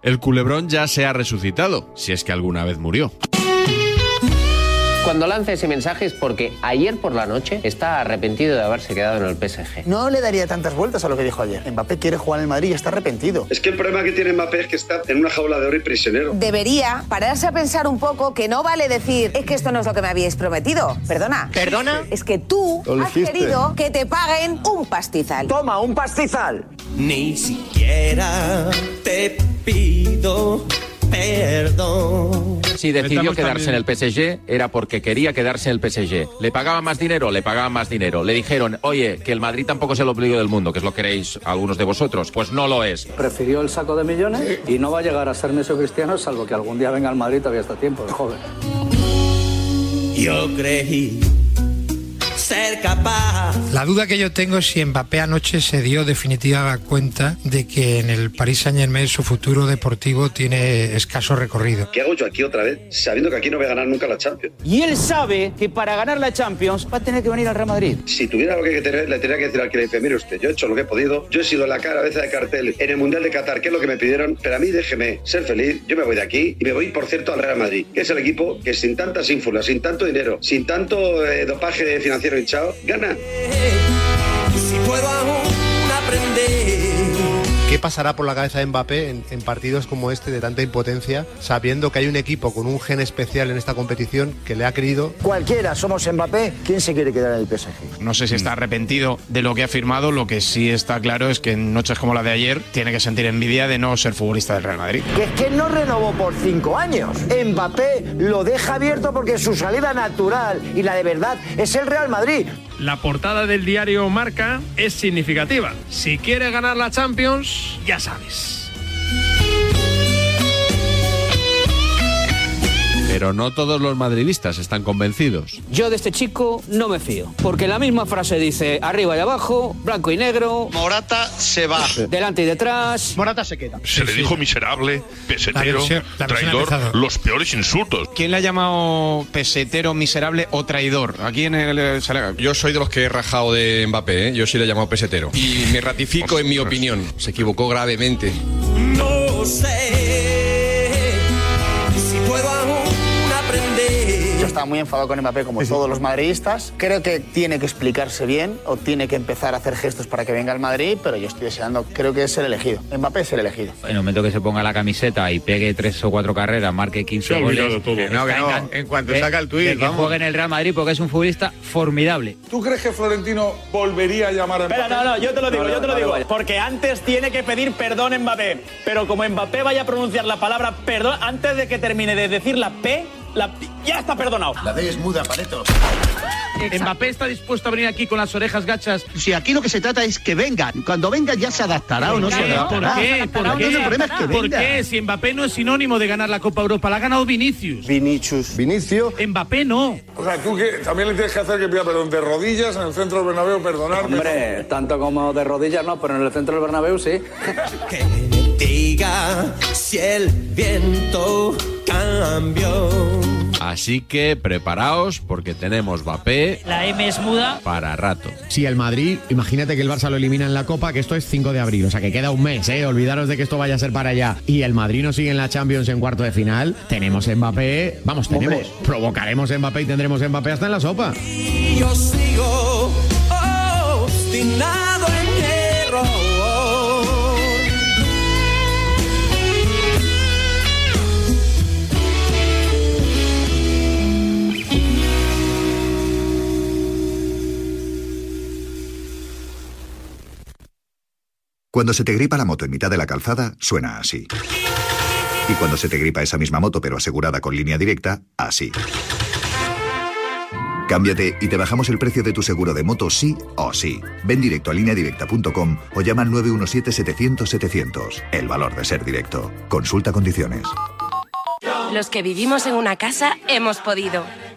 El culebrón ya se ha resucitado, si es que alguna vez murió. Cuando lanza ese mensaje es porque ayer por la noche está arrepentido de haberse quedado en el PSG. No le daría tantas vueltas a lo que dijo ayer. Mbappé quiere jugar en el Madrid y está arrepentido. Es que el problema que tiene Mbappé es que está en una jaula de oro y prisionero. Debería pararse a pensar un poco que no vale decir es que esto no es lo que me habíais prometido. Perdona. ¿Perdona? Es que tú has querido que te paguen un pastizal. Toma, un pastizal. Ni siquiera te pido perdón. Si decidió Estamos quedarse en el PSG era porque quería quedarse en el PSG. ¿Le pagaban más dinero? Le pagaban más dinero. Le dijeron, oye, que el Madrid tampoco es el ombligo del mundo, que es lo que queréis algunos de vosotros. Pues no lo es. Prefirió el saco de millones y no va a llegar a ser Messi o Cristiano, salvo que algún día venga al Madrid todavía está a tiempo, de joven. Yo creí ser capaz. La duda que yo tengo es si Mbappé anoche se dio definitiva cuenta de que en el Paris Saint Germain su futuro deportivo tiene escaso recorrido. ¿Qué hago yo aquí otra vez? Sabiendo que aquí no voy a ganar nunca la Champions. Y él sabe que para ganar la Champions va a tener que venir al Real Madrid. Si tuviera algo que tener, le tendría que decir al que le dice, mire usted, yo he hecho lo que he podido, yo he sido la cabeza de cartel en el Mundial de Qatar, que es lo que me pidieron, pero a mí déjeme ser feliz, yo me voy de aquí y me voy, por cierto, al Real Madrid, que es el equipo que sin tantas ínfulas, sin tanto dinero, sin tanto eh, dopaje financiero hinchado, gana. Si puedo. ¿Qué pasará por la cabeza de Mbappé en, en partidos como este de tanta impotencia, sabiendo que hay un equipo con un gen especial en esta competición que le ha querido? Cualquiera, somos Mbappé. ¿Quién se quiere quedar en el PSG? No sé si está arrepentido de lo que ha firmado, lo que sí está claro es que en noches como la de ayer tiene que sentir envidia de no ser futbolista del Real Madrid. Que es que no renovó por cinco años. Mbappé lo deja abierto porque su salida natural y la de verdad es el Real Madrid. La portada del diario Marca es significativa. Si quieres ganar la Champions, ya sabes. Pero no todos los madridistas están convencidos. Yo de este chico no me fío, porque la misma frase dice arriba y abajo, blanco y negro. Morata se va. Delante y detrás. Morata se queda. Se le dijo miserable, pesetero, versión- la versión ha traidor, empezado. los peores insultos. ¿Quién le ha llamado pesetero, miserable o traidor? Aquí en el Salega. Yo soy de los que he rajado de Mbappé, ¿eh? yo sí le he llamado pesetero. Y me ratifico en mi opinión. Se equivocó gravemente. No sé estaba muy enfadado con Mbappé, como todos los madridistas. Creo que tiene que explicarse bien o tiene que empezar a hacer gestos para que venga al Madrid, pero yo estoy deseando, creo que es el elegido. Mbappé es el elegido. En el momento que se ponga la camiseta y pegue tres o cuatro carreras, marque 15 Se ha goles. todo. que No, que no. En cuanto de- saca el tuit, de que vamos. juegue en el Real Madrid porque es un futbolista formidable. ¿Tú crees que Florentino volvería a llamar a Espera, Mbappé? no, no, yo te lo digo, Vale, yo te lo digo. Porque antes tiene que pedir perdón Mbappé. Pero como Mbappé vaya a pronunciar la palabra perdón, antes de que termine de decir la P, la ya está perdonado. La D es muda, Pareto. Mbappé está dispuesto a venir aquí con las orejas gachas. Si aquí lo que se trata es que venga. Cuando venga ya se adaptará o no se ¿Por adaptará. qué? ¿Por No, qué? no, el problema es que ¿Por qué? Si Mbappé no es sinónimo de ganar la Copa Europa, la ha ganado Vinicius. Vinicius. Vinicio. Mbappé no. O sea, tú que también le tienes que hacer que pida perdón de rodillas en el centro del Bernabéu, perdonarme. Hombre, tanto como de rodillas no, pero en el centro del Bernabéu sí. Diga si el viento cambió. Así que preparaos porque tenemos Mbappé La M es muda. para rato. Si el Madrid, imagínate que el Barça lo elimina en la Copa, que esto es 5 de abril, o sea que queda un mes, ¿eh? Olvidaros de que esto vaya a ser para allá. Y el Madrid no sigue en la Champions en cuarto de final. Tenemos Mbappé, vamos, tenemos. Provocaremos Mbappé y tendremos Mbappé hasta en la sopa. Y yo sigo obstinado en error. Cuando se te gripa la moto en mitad de la calzada, suena así. Y cuando se te gripa esa misma moto pero asegurada con línea directa, así. Cámbiate y te bajamos el precio de tu seguro de moto sí o sí. Ven directo a lineadirecta.com o llama al 917-700-700. El valor de ser directo. Consulta condiciones. Los que vivimos en una casa hemos podido.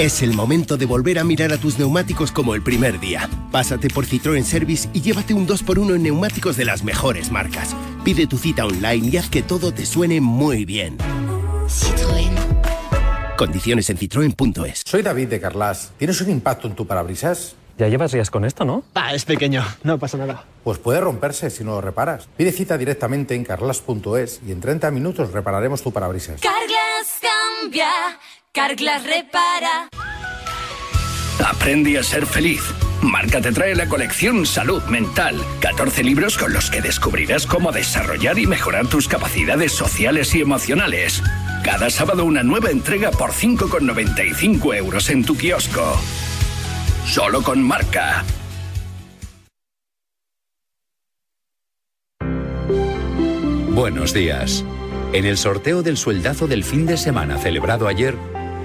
es el momento de volver a mirar a tus neumáticos como el primer día. Pásate por Citroën Service y llévate un 2x1 en neumáticos de las mejores marcas. Pide tu cita online y haz que todo te suene muy bien. Citroën. Condiciones en citroen.es. Soy David de Carlas. ¿Tienes un impacto en tu parabrisas? Ya llevas días con esto, ¿no? Ah, es pequeño, no pasa nada. Pues puede romperse si no lo reparas. Pide cita directamente en carlas.es y en 30 minutos repararemos tu parabrisas. Carglass cambia, Carglass repara. Aprende a ser feliz. Marca te trae la colección Salud Mental. 14 libros con los que descubrirás cómo desarrollar y mejorar tus capacidades sociales y emocionales. Cada sábado una nueva entrega por 5,95 euros en tu kiosco. Solo con Marca. Buenos días. En el sorteo del sueldazo del fin de semana celebrado ayer,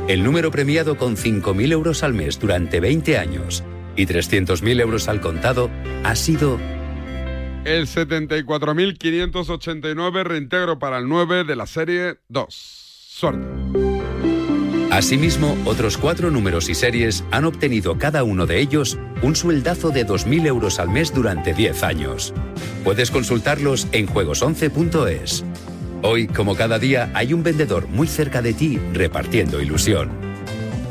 el número premiado con 5.000 euros al mes durante 20 años y 300.000 euros al contado ha sido El 74.589 reintegro para el 9 de la serie 2. Suerte. Asimismo, otros cuatro números y series han obtenido cada uno de ellos un sueldazo de 2.000 euros al mes durante 10 años. Puedes consultarlos en juegos11.es. Hoy, como cada día, hay un vendedor muy cerca de ti repartiendo ilusión.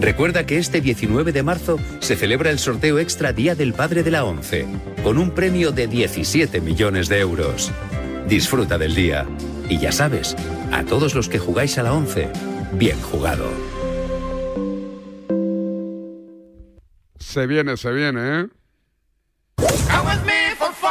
Recuerda que este 19 de marzo se celebra el sorteo extra Día del Padre de la ONCE, con un premio de 17 millones de euros. Disfruta del día. Y ya sabes, a todos los que jugáis a la ONCE, bien jugado. Se viene, se viene, ¿eh?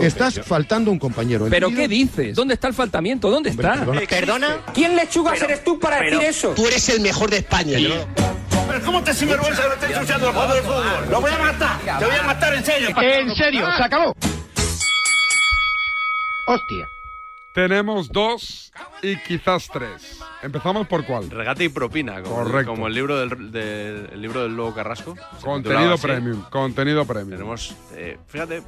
Estás faltando un compañero. ¿Pero qué dices? ¿Dónde está el faltamiento? ¿Dónde está? ¿Perdona? ¿Quién lechugas eres tú para decir eso? Tú eres el mejor de España. Pero ¿cómo te sinvergüenza que no estés ensuciando el juego del fútbol? ¡Lo voy a matar! ¡Te voy a matar en serio! En serio, se acabó. Hostia. Tenemos dos y quizás tres. Empezamos por cuál. Regate y propina, como, Correcto. como el libro del, del- el libro del Lobo Carrasco. Contenido premium. Contenido premium. Tenemos, eh, fíjate,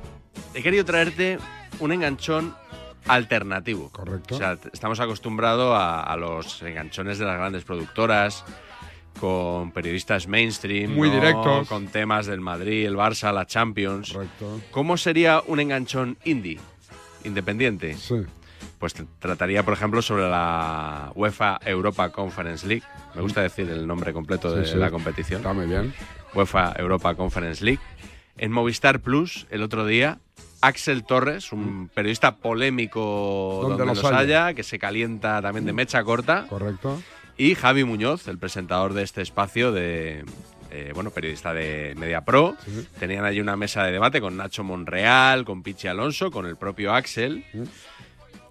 he querido traerte un enganchón alternativo. Correcto. O sea, estamos acostumbrados a, a los enganchones de las grandes productoras, con periodistas mainstream, Muy ¿no? directos. con temas del Madrid, el Barça, la Champions. Correcto. ¿Cómo sería un enganchón indie, independiente? Sí. Pues trataría, por ejemplo, sobre la UEFA Europa Conference League. Me gusta decir el nombre completo Sí, de sí. la competición. Está muy bien. UEFA Europa Conference League. En Movistar Plus, el otro día, Axel Torres, un periodista polémico Donde los haya. haya, que se calienta también de mecha corta. Correcto. Y Javi Muñoz, el presentador de este espacio de. eh, bueno, periodista de Media Pro. Tenían allí una mesa de debate con Nacho Monreal, con Pichi Alonso, con el propio Axel.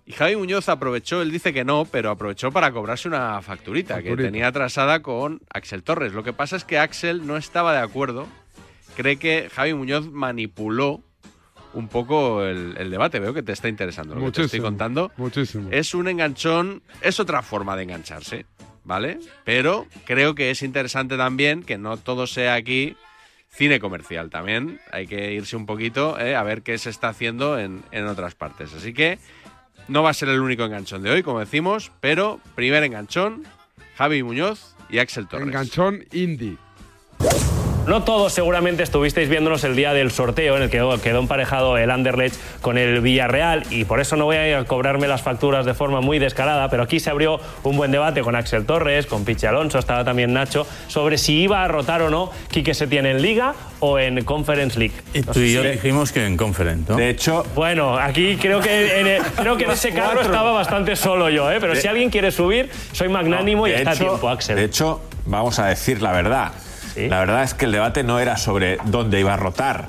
Y Javi Muñoz aprovechó, él dice que no, pero aprovechó para cobrarse una facturita, que tenía atrasada con Axel Torres. Lo que pasa es que Axel no estaba de acuerdo. Cree que Javi Muñoz manipuló un poco el, el debate. Veo que te está interesando lo que te estoy contando. Muchísimo. Es un enganchón, es otra forma de engancharse, ¿vale? Pero creo que es interesante también que no todo sea aquí cine comercial. También hay que irse un poquito eh, a ver qué se está haciendo en, en otras partes. Así que no va a ser el único enganchón de hoy, como decimos, pero primer enganchón, Javi Muñoz y Axel Torres. Enganchón indie. No todos seguramente estuvisteis viéndonos el día del sorteo en el que quedó emparejado el Anderlecht con el Villarreal y por eso no voy a cobrarme las facturas de forma muy descarada, pero aquí se abrió un buen debate con Axel Torres, con Pichi Alonso, estaba también Nacho, sobre si iba a rotar o no Quique Setién en Liga o en Conference League. Y tú y yo dijimos que en Conference, ¿no? De hecho, bueno, aquí creo que en, el- creo que en ese carro estaba bastante solo yo, ¿eh? pero De- si alguien quiere subir, soy magnánimo y está a hecho- tiempo, Axel. De hecho, vamos a decir la verdad. La verdad es que el debate no era sobre dónde iba a rotar.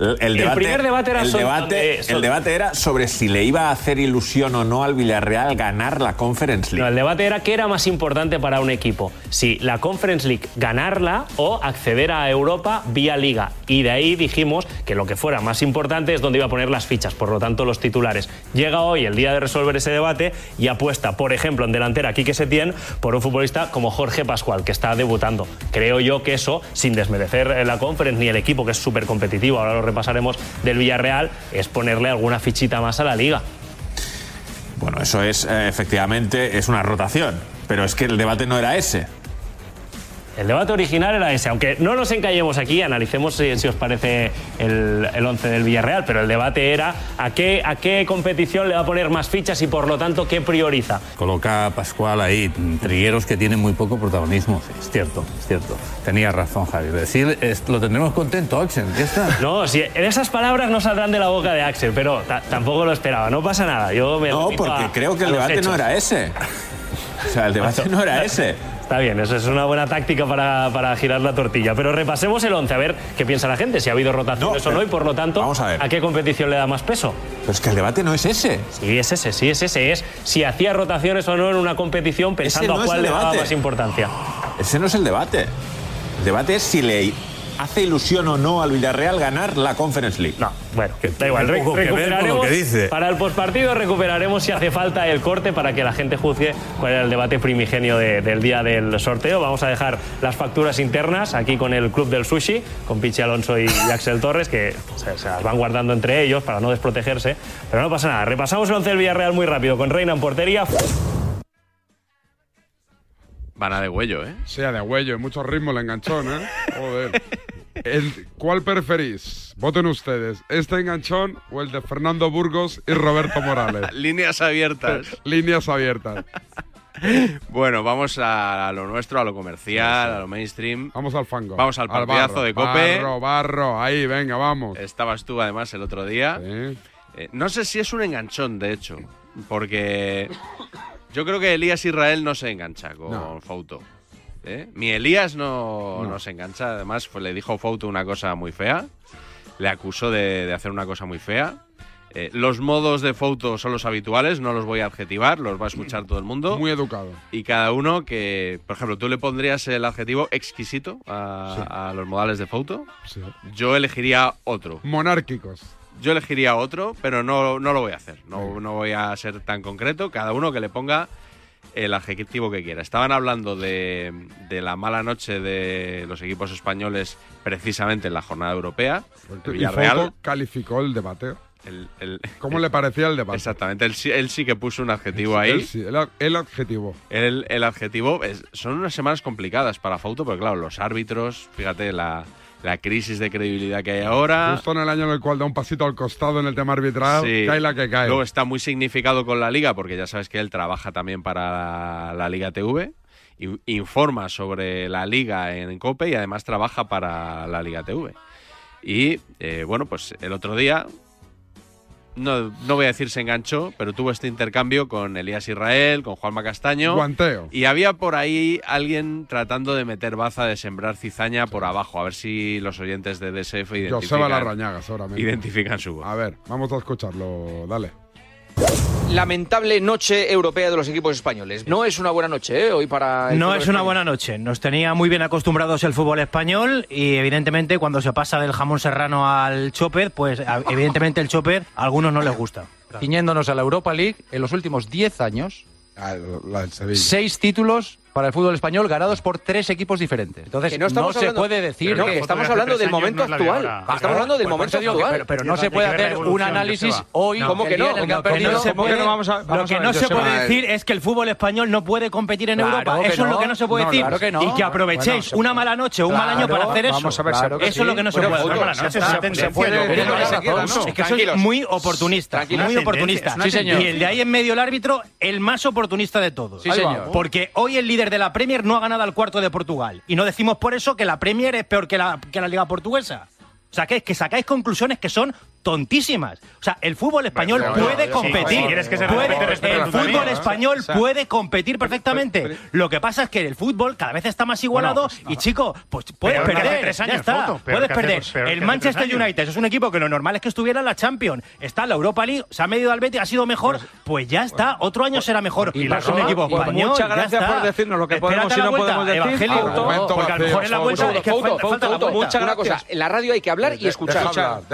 El, el El debate, primer debate era el sobre debate, dónde- el sobre- debate era sobre si le iba a hacer ilusión o no al Villarreal ganar la Conference No, League. el debate era qué era más importante para un equipo, si la Conference League ganarla o acceder a Europa vía liga. Y de ahí dijimos que lo que fuera más importante es donde iba a poner las fichas, por lo tanto los titulares. Llega hoy el día de resolver ese debate y apuesta, por ejemplo, en delantera Quique Setién por un futbolista como Jorge Pascual, que está debutando. Creo yo que eso, sin desmerecer eh, la Conference ni el equipo, que es súper competitivo, ahora lo repasaremos, del Villarreal, es ponerle alguna fichita más a la liga. Bueno, eso es, eh, efectivamente, es una rotación. Pero es que el debate no era ese. El debate original era ese, aunque no nos encallemos aquí, analicemos si, si os parece el, el 11 del Villarreal, pero el debate era a qué, a qué competición le va a poner más fichas y por lo tanto qué prioriza. Coloca a Pascual ahí, trigueros que tienen muy poco protagonismo. Sí, es cierto, es cierto. Tenía razón, Javi. Decir, es- lo tendremos contento, Axel. Ya está. No, si en esas palabras no saldrán de la boca de Axel, pero ta- tampoco lo esperaba, no pasa nada. Yo me No, porque a- creo que el debate no era ese. O sea, el debate no era ese. Está bien, eso es una buena táctica para, para girar la tortilla. Pero repasemos el 11, a ver qué piensa la gente, si ha habido rotaciones o no y por lo tanto, a, qué competición le da más peso. Pero es que el debate no es ese. Sí, es ese, sí, es ese. Es si hacía rotaciones o no en una competición pensando no a cuál le daba más importancia. Ese no es el debate. El debate es si le hace ilusión o no al Villarreal ganar la Conference League. No, bueno, da igual. re- recuperaremos, Para el postpartido recuperaremos si hace falta el corte para que la gente juzgue cuál era el debate primigenio de- del día del sorteo. Vamos a dejar las facturas internas aquí con el Club del Sushi, con Pichi Alonso y, y Axel Torres, que se, se las van guardando entre ellos para no desprotegerse. Pero no pasa nada. Repasamos el 11 del Villarreal muy rápido, con Reina en portería. Van a de huello, ¿eh? Sea de agüello, hay mucho ritmo el enganchón, ¿eh? Joder. El- ¿Cuál preferís? Voten ustedes, ¿este enganchón o el de Fernando Burgos y Roberto Morales? Líneas abiertas. Líneas abiertas. Bueno, vamos a lo nuestro, a lo comercial, a lo mainstream. Vamos al fango. Vamos al Al partidazo barro, de Cope. Barro, barro, ahí, venga, vamos. Estabas tú además el otro día. Eh, no sé si es un enganchón, de hecho, porque yo creo que Elías Israel no se engancha con No. Fouto. ¿eh? Mi Elías no, no. se engancha. Además, fue, le dijo Fouto una cosa muy fea. Le acusó de, de hacer una cosa muy fea. Eh, los modos de Fouto son los habituales, no los voy a adjetivar, los va a escuchar todo el mundo. Muy educado. Y cada uno que, por ejemplo, tú le pondrías el adjetivo exquisito a, los modales de Fouto. Yo elegiría otro. Monárquicos. Yo elegiría otro, pero no, no lo voy a hacer. No, no voy a ser tan concreto. Cada uno que le ponga el adjetivo que quiera. Estaban hablando de, de, la mala noche de los equipos españoles precisamente en la jornada europea. El y Foco calificó el debate. ¿Cómo le parecía el debate? Exactamente, él, él sí que puso un adjetivo ahí. Él sí, el, adjetivo. El, adjetivo. Son unas semanas complicadas para Fauto, porque claro, los árbitros, fíjate, la, la crisis de credibilidad que hay ahora. Justo en el año en el cual da un pasito al costado en el tema arbitral, cae la que cae. Luego está muy significado con la liga, porque ya sabes que él trabaja también para la Liga TV, informa sobre la liga en COPE y además trabaja para la Liga TV. Y eh, bueno, pues el otro día no, no voy a decir se enganchó, pero tuvo este intercambio con Elías Israel, con Juanma Castaño. Guanteo. Y había por ahí alguien tratando de meter baza, de sembrar cizaña por abajo. A ver si los oyentes de DSF identifican, Joseba identifican su voz. A ver, vamos a escucharlo. Dale lamentable noche europea de los equipos españoles. No es una buena noche ¿eh? hoy para... No es una buena noche. Nos tenía muy bien acostumbrados el fútbol español y evidentemente cuando se pasa del jamón serrano al chopper, pues evidentemente el chopper a algunos no les gusta. Ciñéndonos a la Europa League, en los últimos 10 años, la seis títulos para el fútbol español ganados por tres equipos diferentes. Entonces, no, se puede decir que estamos hablando del momento actual. Estamos hablando del momento actual. Pero, no se puede hacer un análisis hoy. ¿Cómo que no? Lo que no se puede decir es que el fútbol español no puede competir en Europa. Eso es lo que no se puede pues, decir. Y que aprovechéis una mala noche o un mal año para hacer eso. Eso es lo que no se puede hacer. Es que muy oportunista. Muy oportunista. Y el de ahí en medio el árbitro, el más oportunista de todos. Porque hoy el líder de la Premier no ha ganado al cuarto de Portugal. Y no decimos por eso que la Premier es peor que la, que la Liga Portuguesa. O sea, que, que sacáis conclusiones que son tontísimas. O sea, el fútbol español puede competir. El fútbol español puede competir perfectamente. Lo que pasa es que el fútbol cada vez está más igualado y, chico, pues puedes perder. Tres Años, ya está. Puedes perder. El Manchester United es un equipo que lo normal es que estuviera en la Champions. Está en la Europa League, se ha medido al Betis, ha sido mejor. Pues ya está. Otro año será mejor. Y para un equipo español. Muchas gracias por decirnos lo que podemos y no podemos decir. Porque a lo mejor en la vuelta es que falta la Muchas gracias. La radio hay que hablar y escuchar.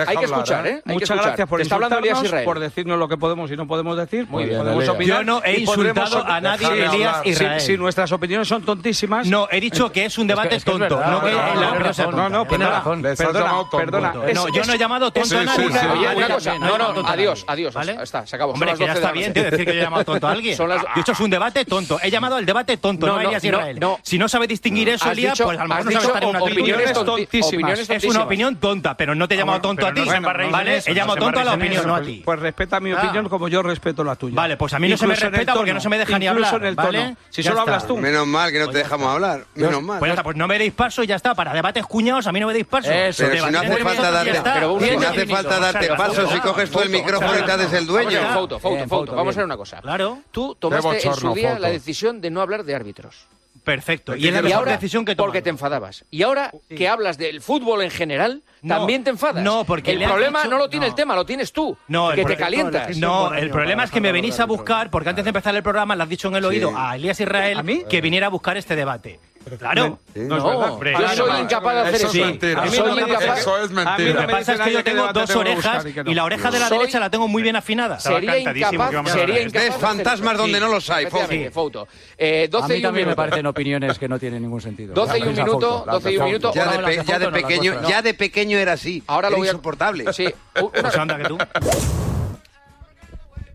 Hay que escuchar, ¿eh? ¿eh? Muchas gracias por insultarnos, por decirnos lo que podemos y no podemos decir. Muy bien, podemos opinar Yo no he insultado a nadie Elías Israel. Si, si, nuestras opiniones son tontísimas... No, he dicho que es un debate es que, es que tonto. Es no, que no, no, perdona, perdona, perdona. No, yo no he llamado tonto a nadie. Oye, una cosa, no, no, adiós, adiós. Está, se acabó. Hombre, que ya está bien, tío, decir que yo he llamado tonto a alguien. De hecho, es un debate tonto. He llamado al debate tonto, no a Elías Israel. Si no sabe distinguir ah. eso, Elías, pues a lo mejor no sabe estar en una opiniones tontísimas. Es una opinión tonta, pero no te he llamado tonto a ti. Vale, vale, eso, tonto a la opinión, no a ti. Pues, pues respeta mi opinión como yo respeto la tuya. Vale, pues a mí no se me respeta porque no se me deja ni hablar. Si solo hablas tú. Menos mal que no pues te dejamos hablar. Menos mal. Pues, pues no me deis paso y ya está. Para debates cuñados, a mí no me deis paso. Eso, pero si no hace falta darte, no hace falta darte paso si coges tú el micrófono y te haces el dueño. Foto, foto, foto. Vamos a ver una cosa. Claro. Tú tomaste en su día la decisión de no hablar de árbitros. Perfecto. Y, era la mejor decisión que. Porque te enfadabas. Y ahora que hablas del fútbol en general, también te enfadas. No, porque el problema no lo tiene el tema, lo tienes tú. No, que el te calientas. No, el problema es que me venís a buscar, porque antes de empezar el programa le has dicho en el oído a Elías Israel ¿A mí? que viniera a buscar este debate. Claro. Sí, no, no yo soy incapaz de hacer eso. Eso es mentira. Eso es mentira. A mí lo que pasa es que yo tengo dos orejas y la oreja de la derecha la tengo muy bien afinada. Sería incapaz. Sería fantasmas donde no los hay. Foto. Eh, a mí también me parecen opiniones que no tienen ningún sentido. 12 y un minuto. 12 y un minuto. Ya de pequeño era así. Ahora lo voy a... insoportable. Sí. Pues anda que tú.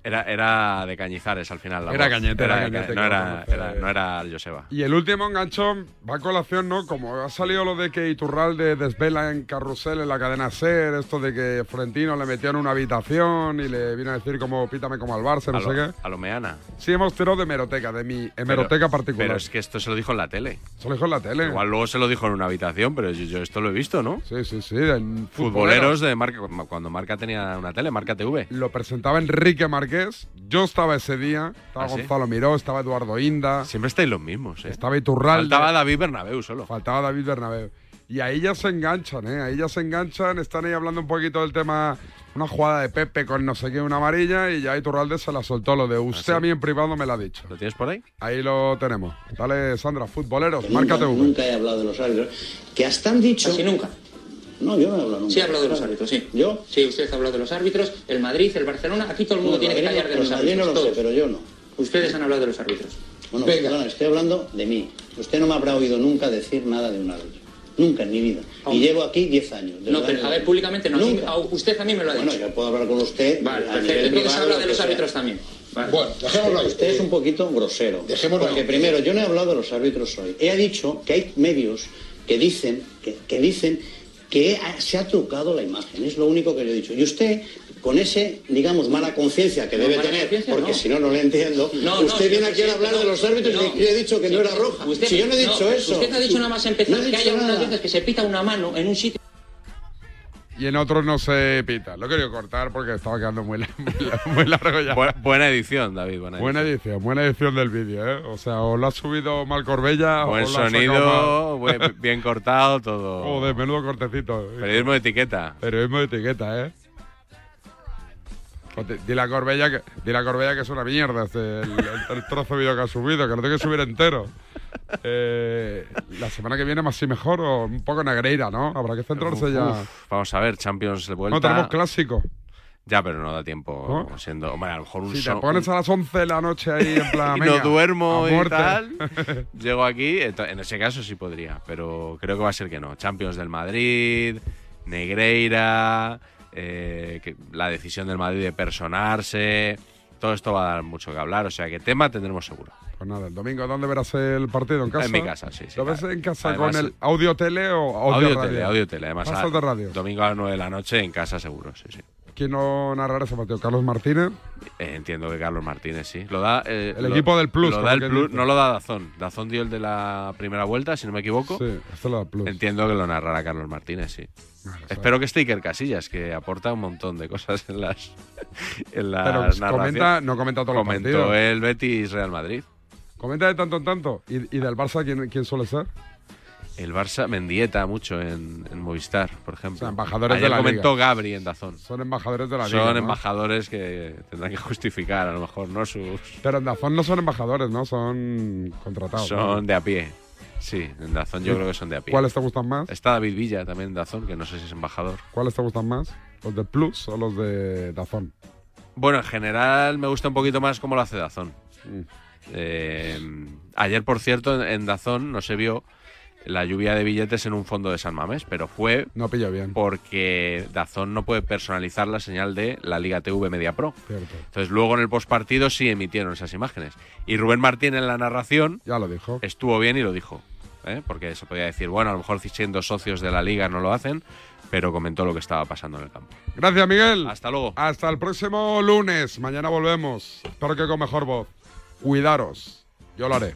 Era, era de Cañizares al final. La era. Cañete, era, Cañete. No, era, era, pues, no eh. Joseba. Y el último enganchón va a colación, ¿no? Como ha salido lo de que Iturralde desvela en carrusel en la cadena SER, esto de que Florentino le metió en una habitación y le vino a decir como pítame como al Barça, no sé qué. A lo meana. Sí, hemos tirado de hemeroteca, de mi hemeroteca particular. Pero es que esto se lo dijo en la tele. Se lo dijo en la tele. Igual luego se lo dijo en una habitación, pero yo, esto lo he visto, ¿no? Sí, sí, sí. En futboleros, futboleros de marca, cuando Marca tenía una tele, Marca TV. Lo presentaba Enrique Marqués yo estaba ese día, estaba ¿Ah, Gonzalo Miró, estaba Eduardo Inda. Siempre estáis los mismos, ¿eh? Estaba Iturralde. Faltaba David Bernabeu solo. Faltaba David Bernabeu. Y ahí ya se enganchan, ¿eh? Ahí ya se enganchan, están ahí hablando un poquito del tema, una jugada de Pepe con no sé qué, una amarilla, y ya Iturralde se la soltó, lo de ¿Ah, usted a mí en privado me la ha dicho. ¿Lo tienes por ahí? Ahí lo tenemos. Dale, Sandra, futboleros, márcate uno. Nunca he hablado de los árbitros, que hasta han dicho... Casi nunca no, yo no he hablado nunca. Sí, ha hablado de los árbitros, sí. ¿Yo? Sí, usted ha hablado de los árbitros, el Madrid, el Barcelona, aquí todo el mundo No, tiene que callar de los Madrid árbitros. no lo sé, todos. pero yo no. Ustedes han hablado de los árbitros. Bueno, perdona, estoy hablando de mí. Usted no me habrá oído nunca decir nada de un árbitro. Nunca en mi vida. Y llevo aquí 10 años. No, pero a ver, públicamente no. Nunca. usted a mí me lo ha dicho. Bueno, yo puedo hablar con usted. Vale, a perfecto. nivel Entonces habla de los sea. árbitros también. Vale. Bueno, dejémoslo ahí. Usted es un poquito grosero. Dejémoslo Porque ahí. primero, yo no he hablado de los árbitros hoy. He dicho que hay medios que dicen que, que dicen que ha- se ha trucado la imagen. Es lo único que yo he dicho. Y usted, con ese, digamos, mala conciencia que No, debe tener, porque no. si no, no le entiendo, No, usted viene aquí a hablar de los árbitros y yo he dicho que no era roja. Usted- si yo no he dicho eso. Usted ha dicho nada más empezar que hay dicho algunas nada. veces que se pita una mano en un sitio. Y en otros no se pita. Lo he querido cortar porque estaba quedando muy, la- muy la- muy largo ya. Bu- buena edición, David. Buena, Buena edición, buena edición del vídeo, ¿eh? O sea, o lo ha subido mal Corbella Buen o sonido, buen- bien cortado, todo. Joder, menudo cortecito. Periodismo de etiqueta. Periodismo de etiqueta, ¿eh? Pues di- Dile a Corbella que, dile a Corbella que es una mierda este, el, trozo de vídeo que ha subido, que lo tiene que subir entero. Eh, la semana que viene más y mejor o un poco negreira, ¿no? Habrá que centrarse Uf, ya. uf, vamos a ver, Champions de vuelta. No, tenemos clásico. Ya, pero no da tiempo ¿No? siendo. Hombre, a lo mejor un Si te pones a las 11 de la noche ahí en plan. y no duermo y tal, llego aquí, en ese caso sí podría, pero creo que va a ser que no. Champions del Madrid, Negreira, eh, que la decisión del Madrid de personarse, todo esto va a dar mucho que hablar, o sea que tema tendremos seguro. Pues nada, el domingo, ¿dónde verás el partido? ¿En casa? En mi casa, sí, sí, ¿Lo ves claro. en casa Además, con el audio tele o audio, Audio, radio? tele, audio tele, además. A- de radio. Domingo a las 9 de la noche en casa seguro, sí, sí. ¿Quién no narrará ese partido? ¿Carlos Martínez? Eh, entiendo que Carlos Martínez, sí. Lo da, eh, El lo- equipo del Plus, Lo da el Plus, no lo da Dazón. Dazón dio el de la primera vuelta, si no me equivoco. Sí, este lo da Plus. Entiendo que lo narrará Carlos Martínez, sí. Espero que esté Iker Casillas, que aporta un montón de cosas en las, en las Pero narraciones. comenta, no comenta todos los Comentó partidos. el Betis Real Madrid. Comenta de tanto en tanto. ¿Y, y del Barça quién, quién suele ser? El Barça mendieta mucho en, en Movistar, por ejemplo. Sea, embajadores Ayer de la comentó liga. Gabri en Dazón. Son embajadores de la Son liga, ¿no? embajadores que tendrán que justificar, a lo mejor, ¿no? Sus, Pero en Dazón no son embajadores, ¿no? Son contratados. ¿no? son de a pie. Sí, en Dazón yo ¿Y creo que son de a pie. ¿Cuáles te gustan más? Está David Villa también en Dazón, que no sé si es embajador. ¿Cuáles te gustan más? ¿Los de Plus o los de Dazón? Bueno, en general me gusta un poquito más cómo lo hace Dazón. Mm. Eh, ayer, por cierto, en Dazón no se vio la lluvia de billetes en un fondo de San Mamés, pero fue No pillo bien. porque Dazón no puede personalizar la señal de la Liga TV Media Pro. Cierto. Entonces luego en el postpartido sí emitieron esas imágenes. Y Rubén Martín en la narración Ya lo dijo. estuvo bien y lo dijo. ¿eh? Porque se podía decir, bueno, a lo mejor siendo socios de la liga no lo hacen, pero comentó lo que estaba pasando en el campo. Gracias, Miguel. Hasta luego. Hasta el próximo lunes. Mañana volvemos. Espero que con mejor voz. Cuidaros. Yo lo haré.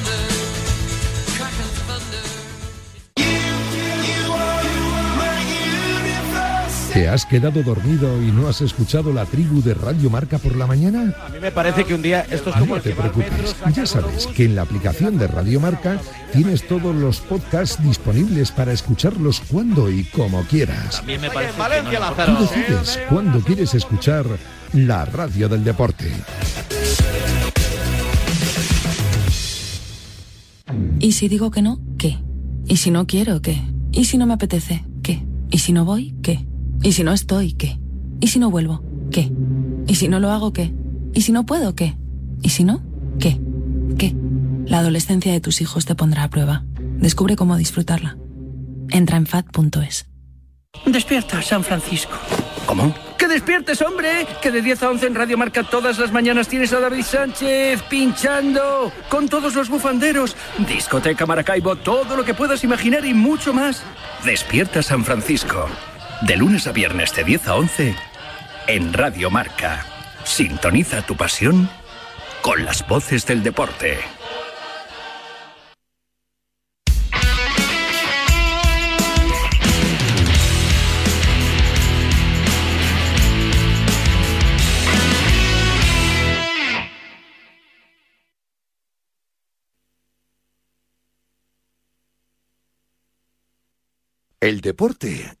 ¿Te has quedado dormido y no has escuchado la tribu de Radio Marca por la mañana? A mí me parece que un día esto es como No te preocupes, ya sabes que en la aplicación de Radio Marca tienes todos los podcasts disponibles para escucharlos cuando y como quieras. También me parece que no Tú decides cuándo quieres escuchar la radio del deporte. ¿Y si digo que no? ¿Qué? ¿Y si no quiero? ¿Qué? ¿Y si no me apetece? ¿Qué? ¿Y si no voy? ¿Qué? ¿Y si no estoy? ¿Qué? ¿Y si no vuelvo? ¿Qué? ¿Y si no lo hago? ¿Qué? ¿Y si no puedo? ¿Qué? ¿Y si no? ¿Qué? ¿Qué? La adolescencia de tus hijos te pondrá a prueba. Descubre cómo disfrutarla. Entra en fat.es. Despierta, San Francisco. ¿Cómo? ¡Que despiertes, hombre! Que de 10 a 11 en Radio Marca todas las mañanas tienes a David Sánchez pinchando con todos los bufanderos. Discoteca Maracaibo, todo lo que puedas imaginar y mucho más. Despierta San Francisco. De lunes a viernes de 10 a 11 en Radio Marca. Sintoniza tu pasión con las voces del deporte. El deporte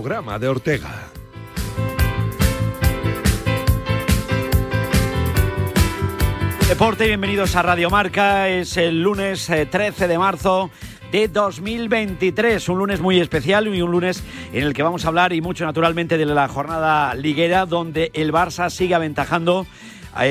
Programa de Ortega. Deporte, bienvenidos a Radio Marca. Es el lunes eh, 13 de marzo de 2023, un lunes muy especial y un lunes en el que vamos a hablar y mucho naturalmente de la jornada liguera donde el Barça sigue aventajando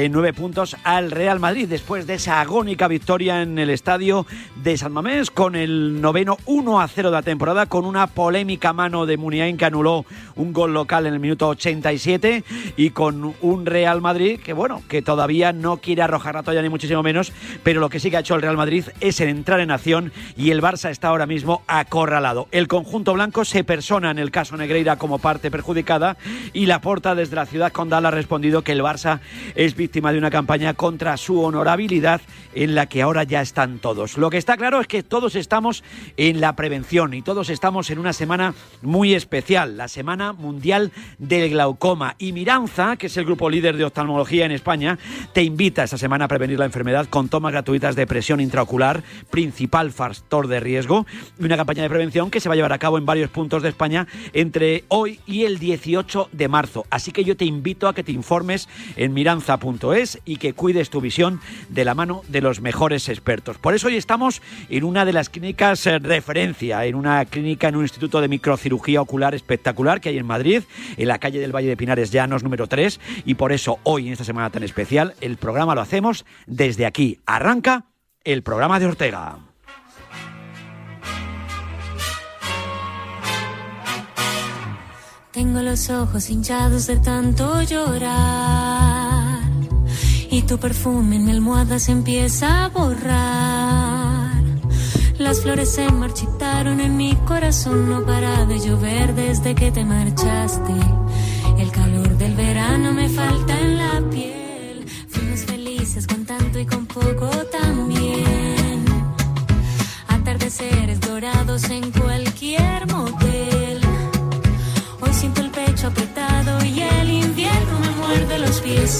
nueve puntos al Real Madrid después de esa agónica victoria en el estadio de San Mamés con el noveno 1 a 0 de la temporada con una polémica mano de Muniain que anuló un gol local en el minuto 87 y con un Real Madrid que bueno, que todavía no quiere arrojar la toalla ni muchísimo menos, pero lo que sí que ha hecho el Real Madrid es entrar en acción y el Barça está ahora mismo acorralado. El conjunto blanco se persona en el caso Negreira como parte perjudicada y la porta desde la ciudad condal ha respondido que el Barça es víctima de una campaña contra su honorabilidad en la que ahora ya están todos. Lo que está claro es que todos estamos en la prevención y todos estamos en una semana muy especial, la Semana Mundial del Glaucoma. Y Miranza, que es el grupo líder de oftalmología en España, te invita esta semana a prevenir la enfermedad con tomas gratuitas de presión intraocular, principal factor de riesgo, y una campaña de prevención que se va a llevar a cabo en varios puntos de España entre hoy y el 18 de marzo. Así que yo te invito a que te informes en miranza.es y que cuides tu visión de la mano de los mejores expertos. Por eso hoy estamos en una de las clínicas eh, referencia, en una clínica, en un instituto de microcirugía ocular espectacular que hay en Madrid, en la calle del Valle de Pinares Llanos número 3, y por eso hoy, en esta semana tan especial, el programa lo hacemos desde aquí. Arranca el programa de Ortega. Tengo los ojos hinchados de tanto llorar y tu perfume en mi almohada se empieza a borrar. Las flores se marchitaron en mi corazón, no para de llover desde que te marchaste. El calor del verano me falta en la piel. Fuimos felices con tanto y con poco también. Atardeceres dorados en cualquier motel. Hoy siento el pecho apretado y el invierno me muerde los pies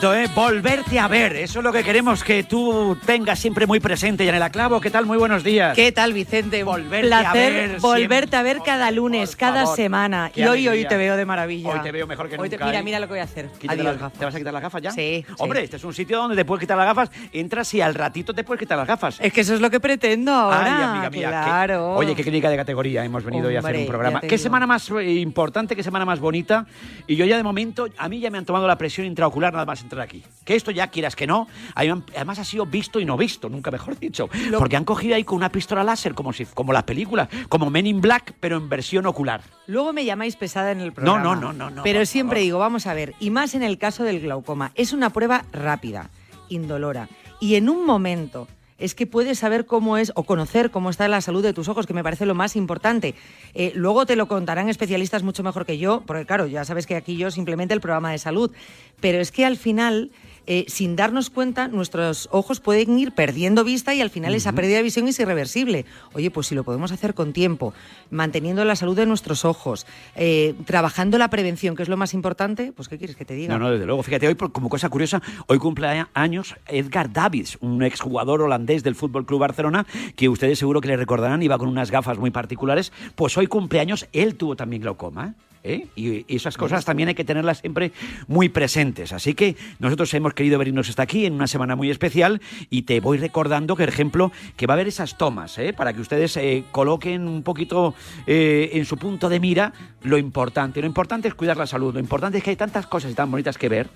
bonito, ¿eh? Volverte a ver. Eso es lo que queremos que tú tengas siempre muy presente. Yanela Clavo, ¿qué tal? Muy buenos días. ¿Qué tal, Vicente? Volverte a ver volverte a ver cada lunes, cada semana. Qué Y hoy, hoy te veo de maravilla. Hoy te veo mejor que Hoy te- nunca, mira, ¿eh? mira lo que voy a hacer. Quítate Adiós, las- gafas. ¿Te vas a quitar las gafas ya? Sí, sí. Hombre, este es un sitio donde te puedes quitar las gafas, entras y al ratito te puedes quitar las gafas. Es que eso es lo que pretendo ahora. Ay, amiga mía. claro. oye, qué clínica de categoría hemos venido hoy a hacer Hombre, un programa. Qué semana más eh, importante, qué semana más bonita. Y yo ya de momento, a mí ya me han tomado la presión intraocular nada más entrar aquí. Que esto ya quieras que no, además ha sido visto y no visto, nunca mejor dicho. Porque han cogido ahí con una pistola láser, como, si, como las películas, como Men in Black, pero en versión ocular. Luego me llamáis pesada en el programa. no, no, no, no, Pero por siempre digo, vamos a ver, y más en el caso del glaucoma, es una prueba rápida, indolora, y en un momento es que puedes saber cómo es o conocer cómo está la salud de tus ojos, que me parece lo más importante. Eh, luego te lo contarán especialistas mucho mejor que yo, porque claro, ya sabes que aquí yo simplemente el programa de salud, pero es que al final eh, sin darnos cuenta, nuestros ojos pueden ir perdiendo vista y al final esa pérdida de visión es irreversible. Oye, pues si lo podemos hacer con tiempo, manteniendo la salud de nuestros ojos, eh, trabajando la prevención, que es lo más importante, pues ¿qué quieres que te diga? No, no, desde luego. Fíjate, hoy como cosa curiosa, hoy cumple años Edgar Davids, un exjugador holandés del Fútbol Club Barcelona, que ustedes seguro que le recordarán, iba con unas gafas muy particulares. Pues hoy cumpleaños, él tuvo también glaucoma. ¿eh? Y, y esas cosas también hay que tenerlas siempre muy presentes. Así que nosotros hemos querido venirnos hasta aquí en una semana muy especial y te voy recordando, que, por ejemplo, que va a haber esas tomas, ¿eh? para que ustedes eh, coloquen un poquito eh, en su punto de mira lo importante. Lo importante es cuidar la salud, lo importante es que hay tantas cosas tan bonitas que ver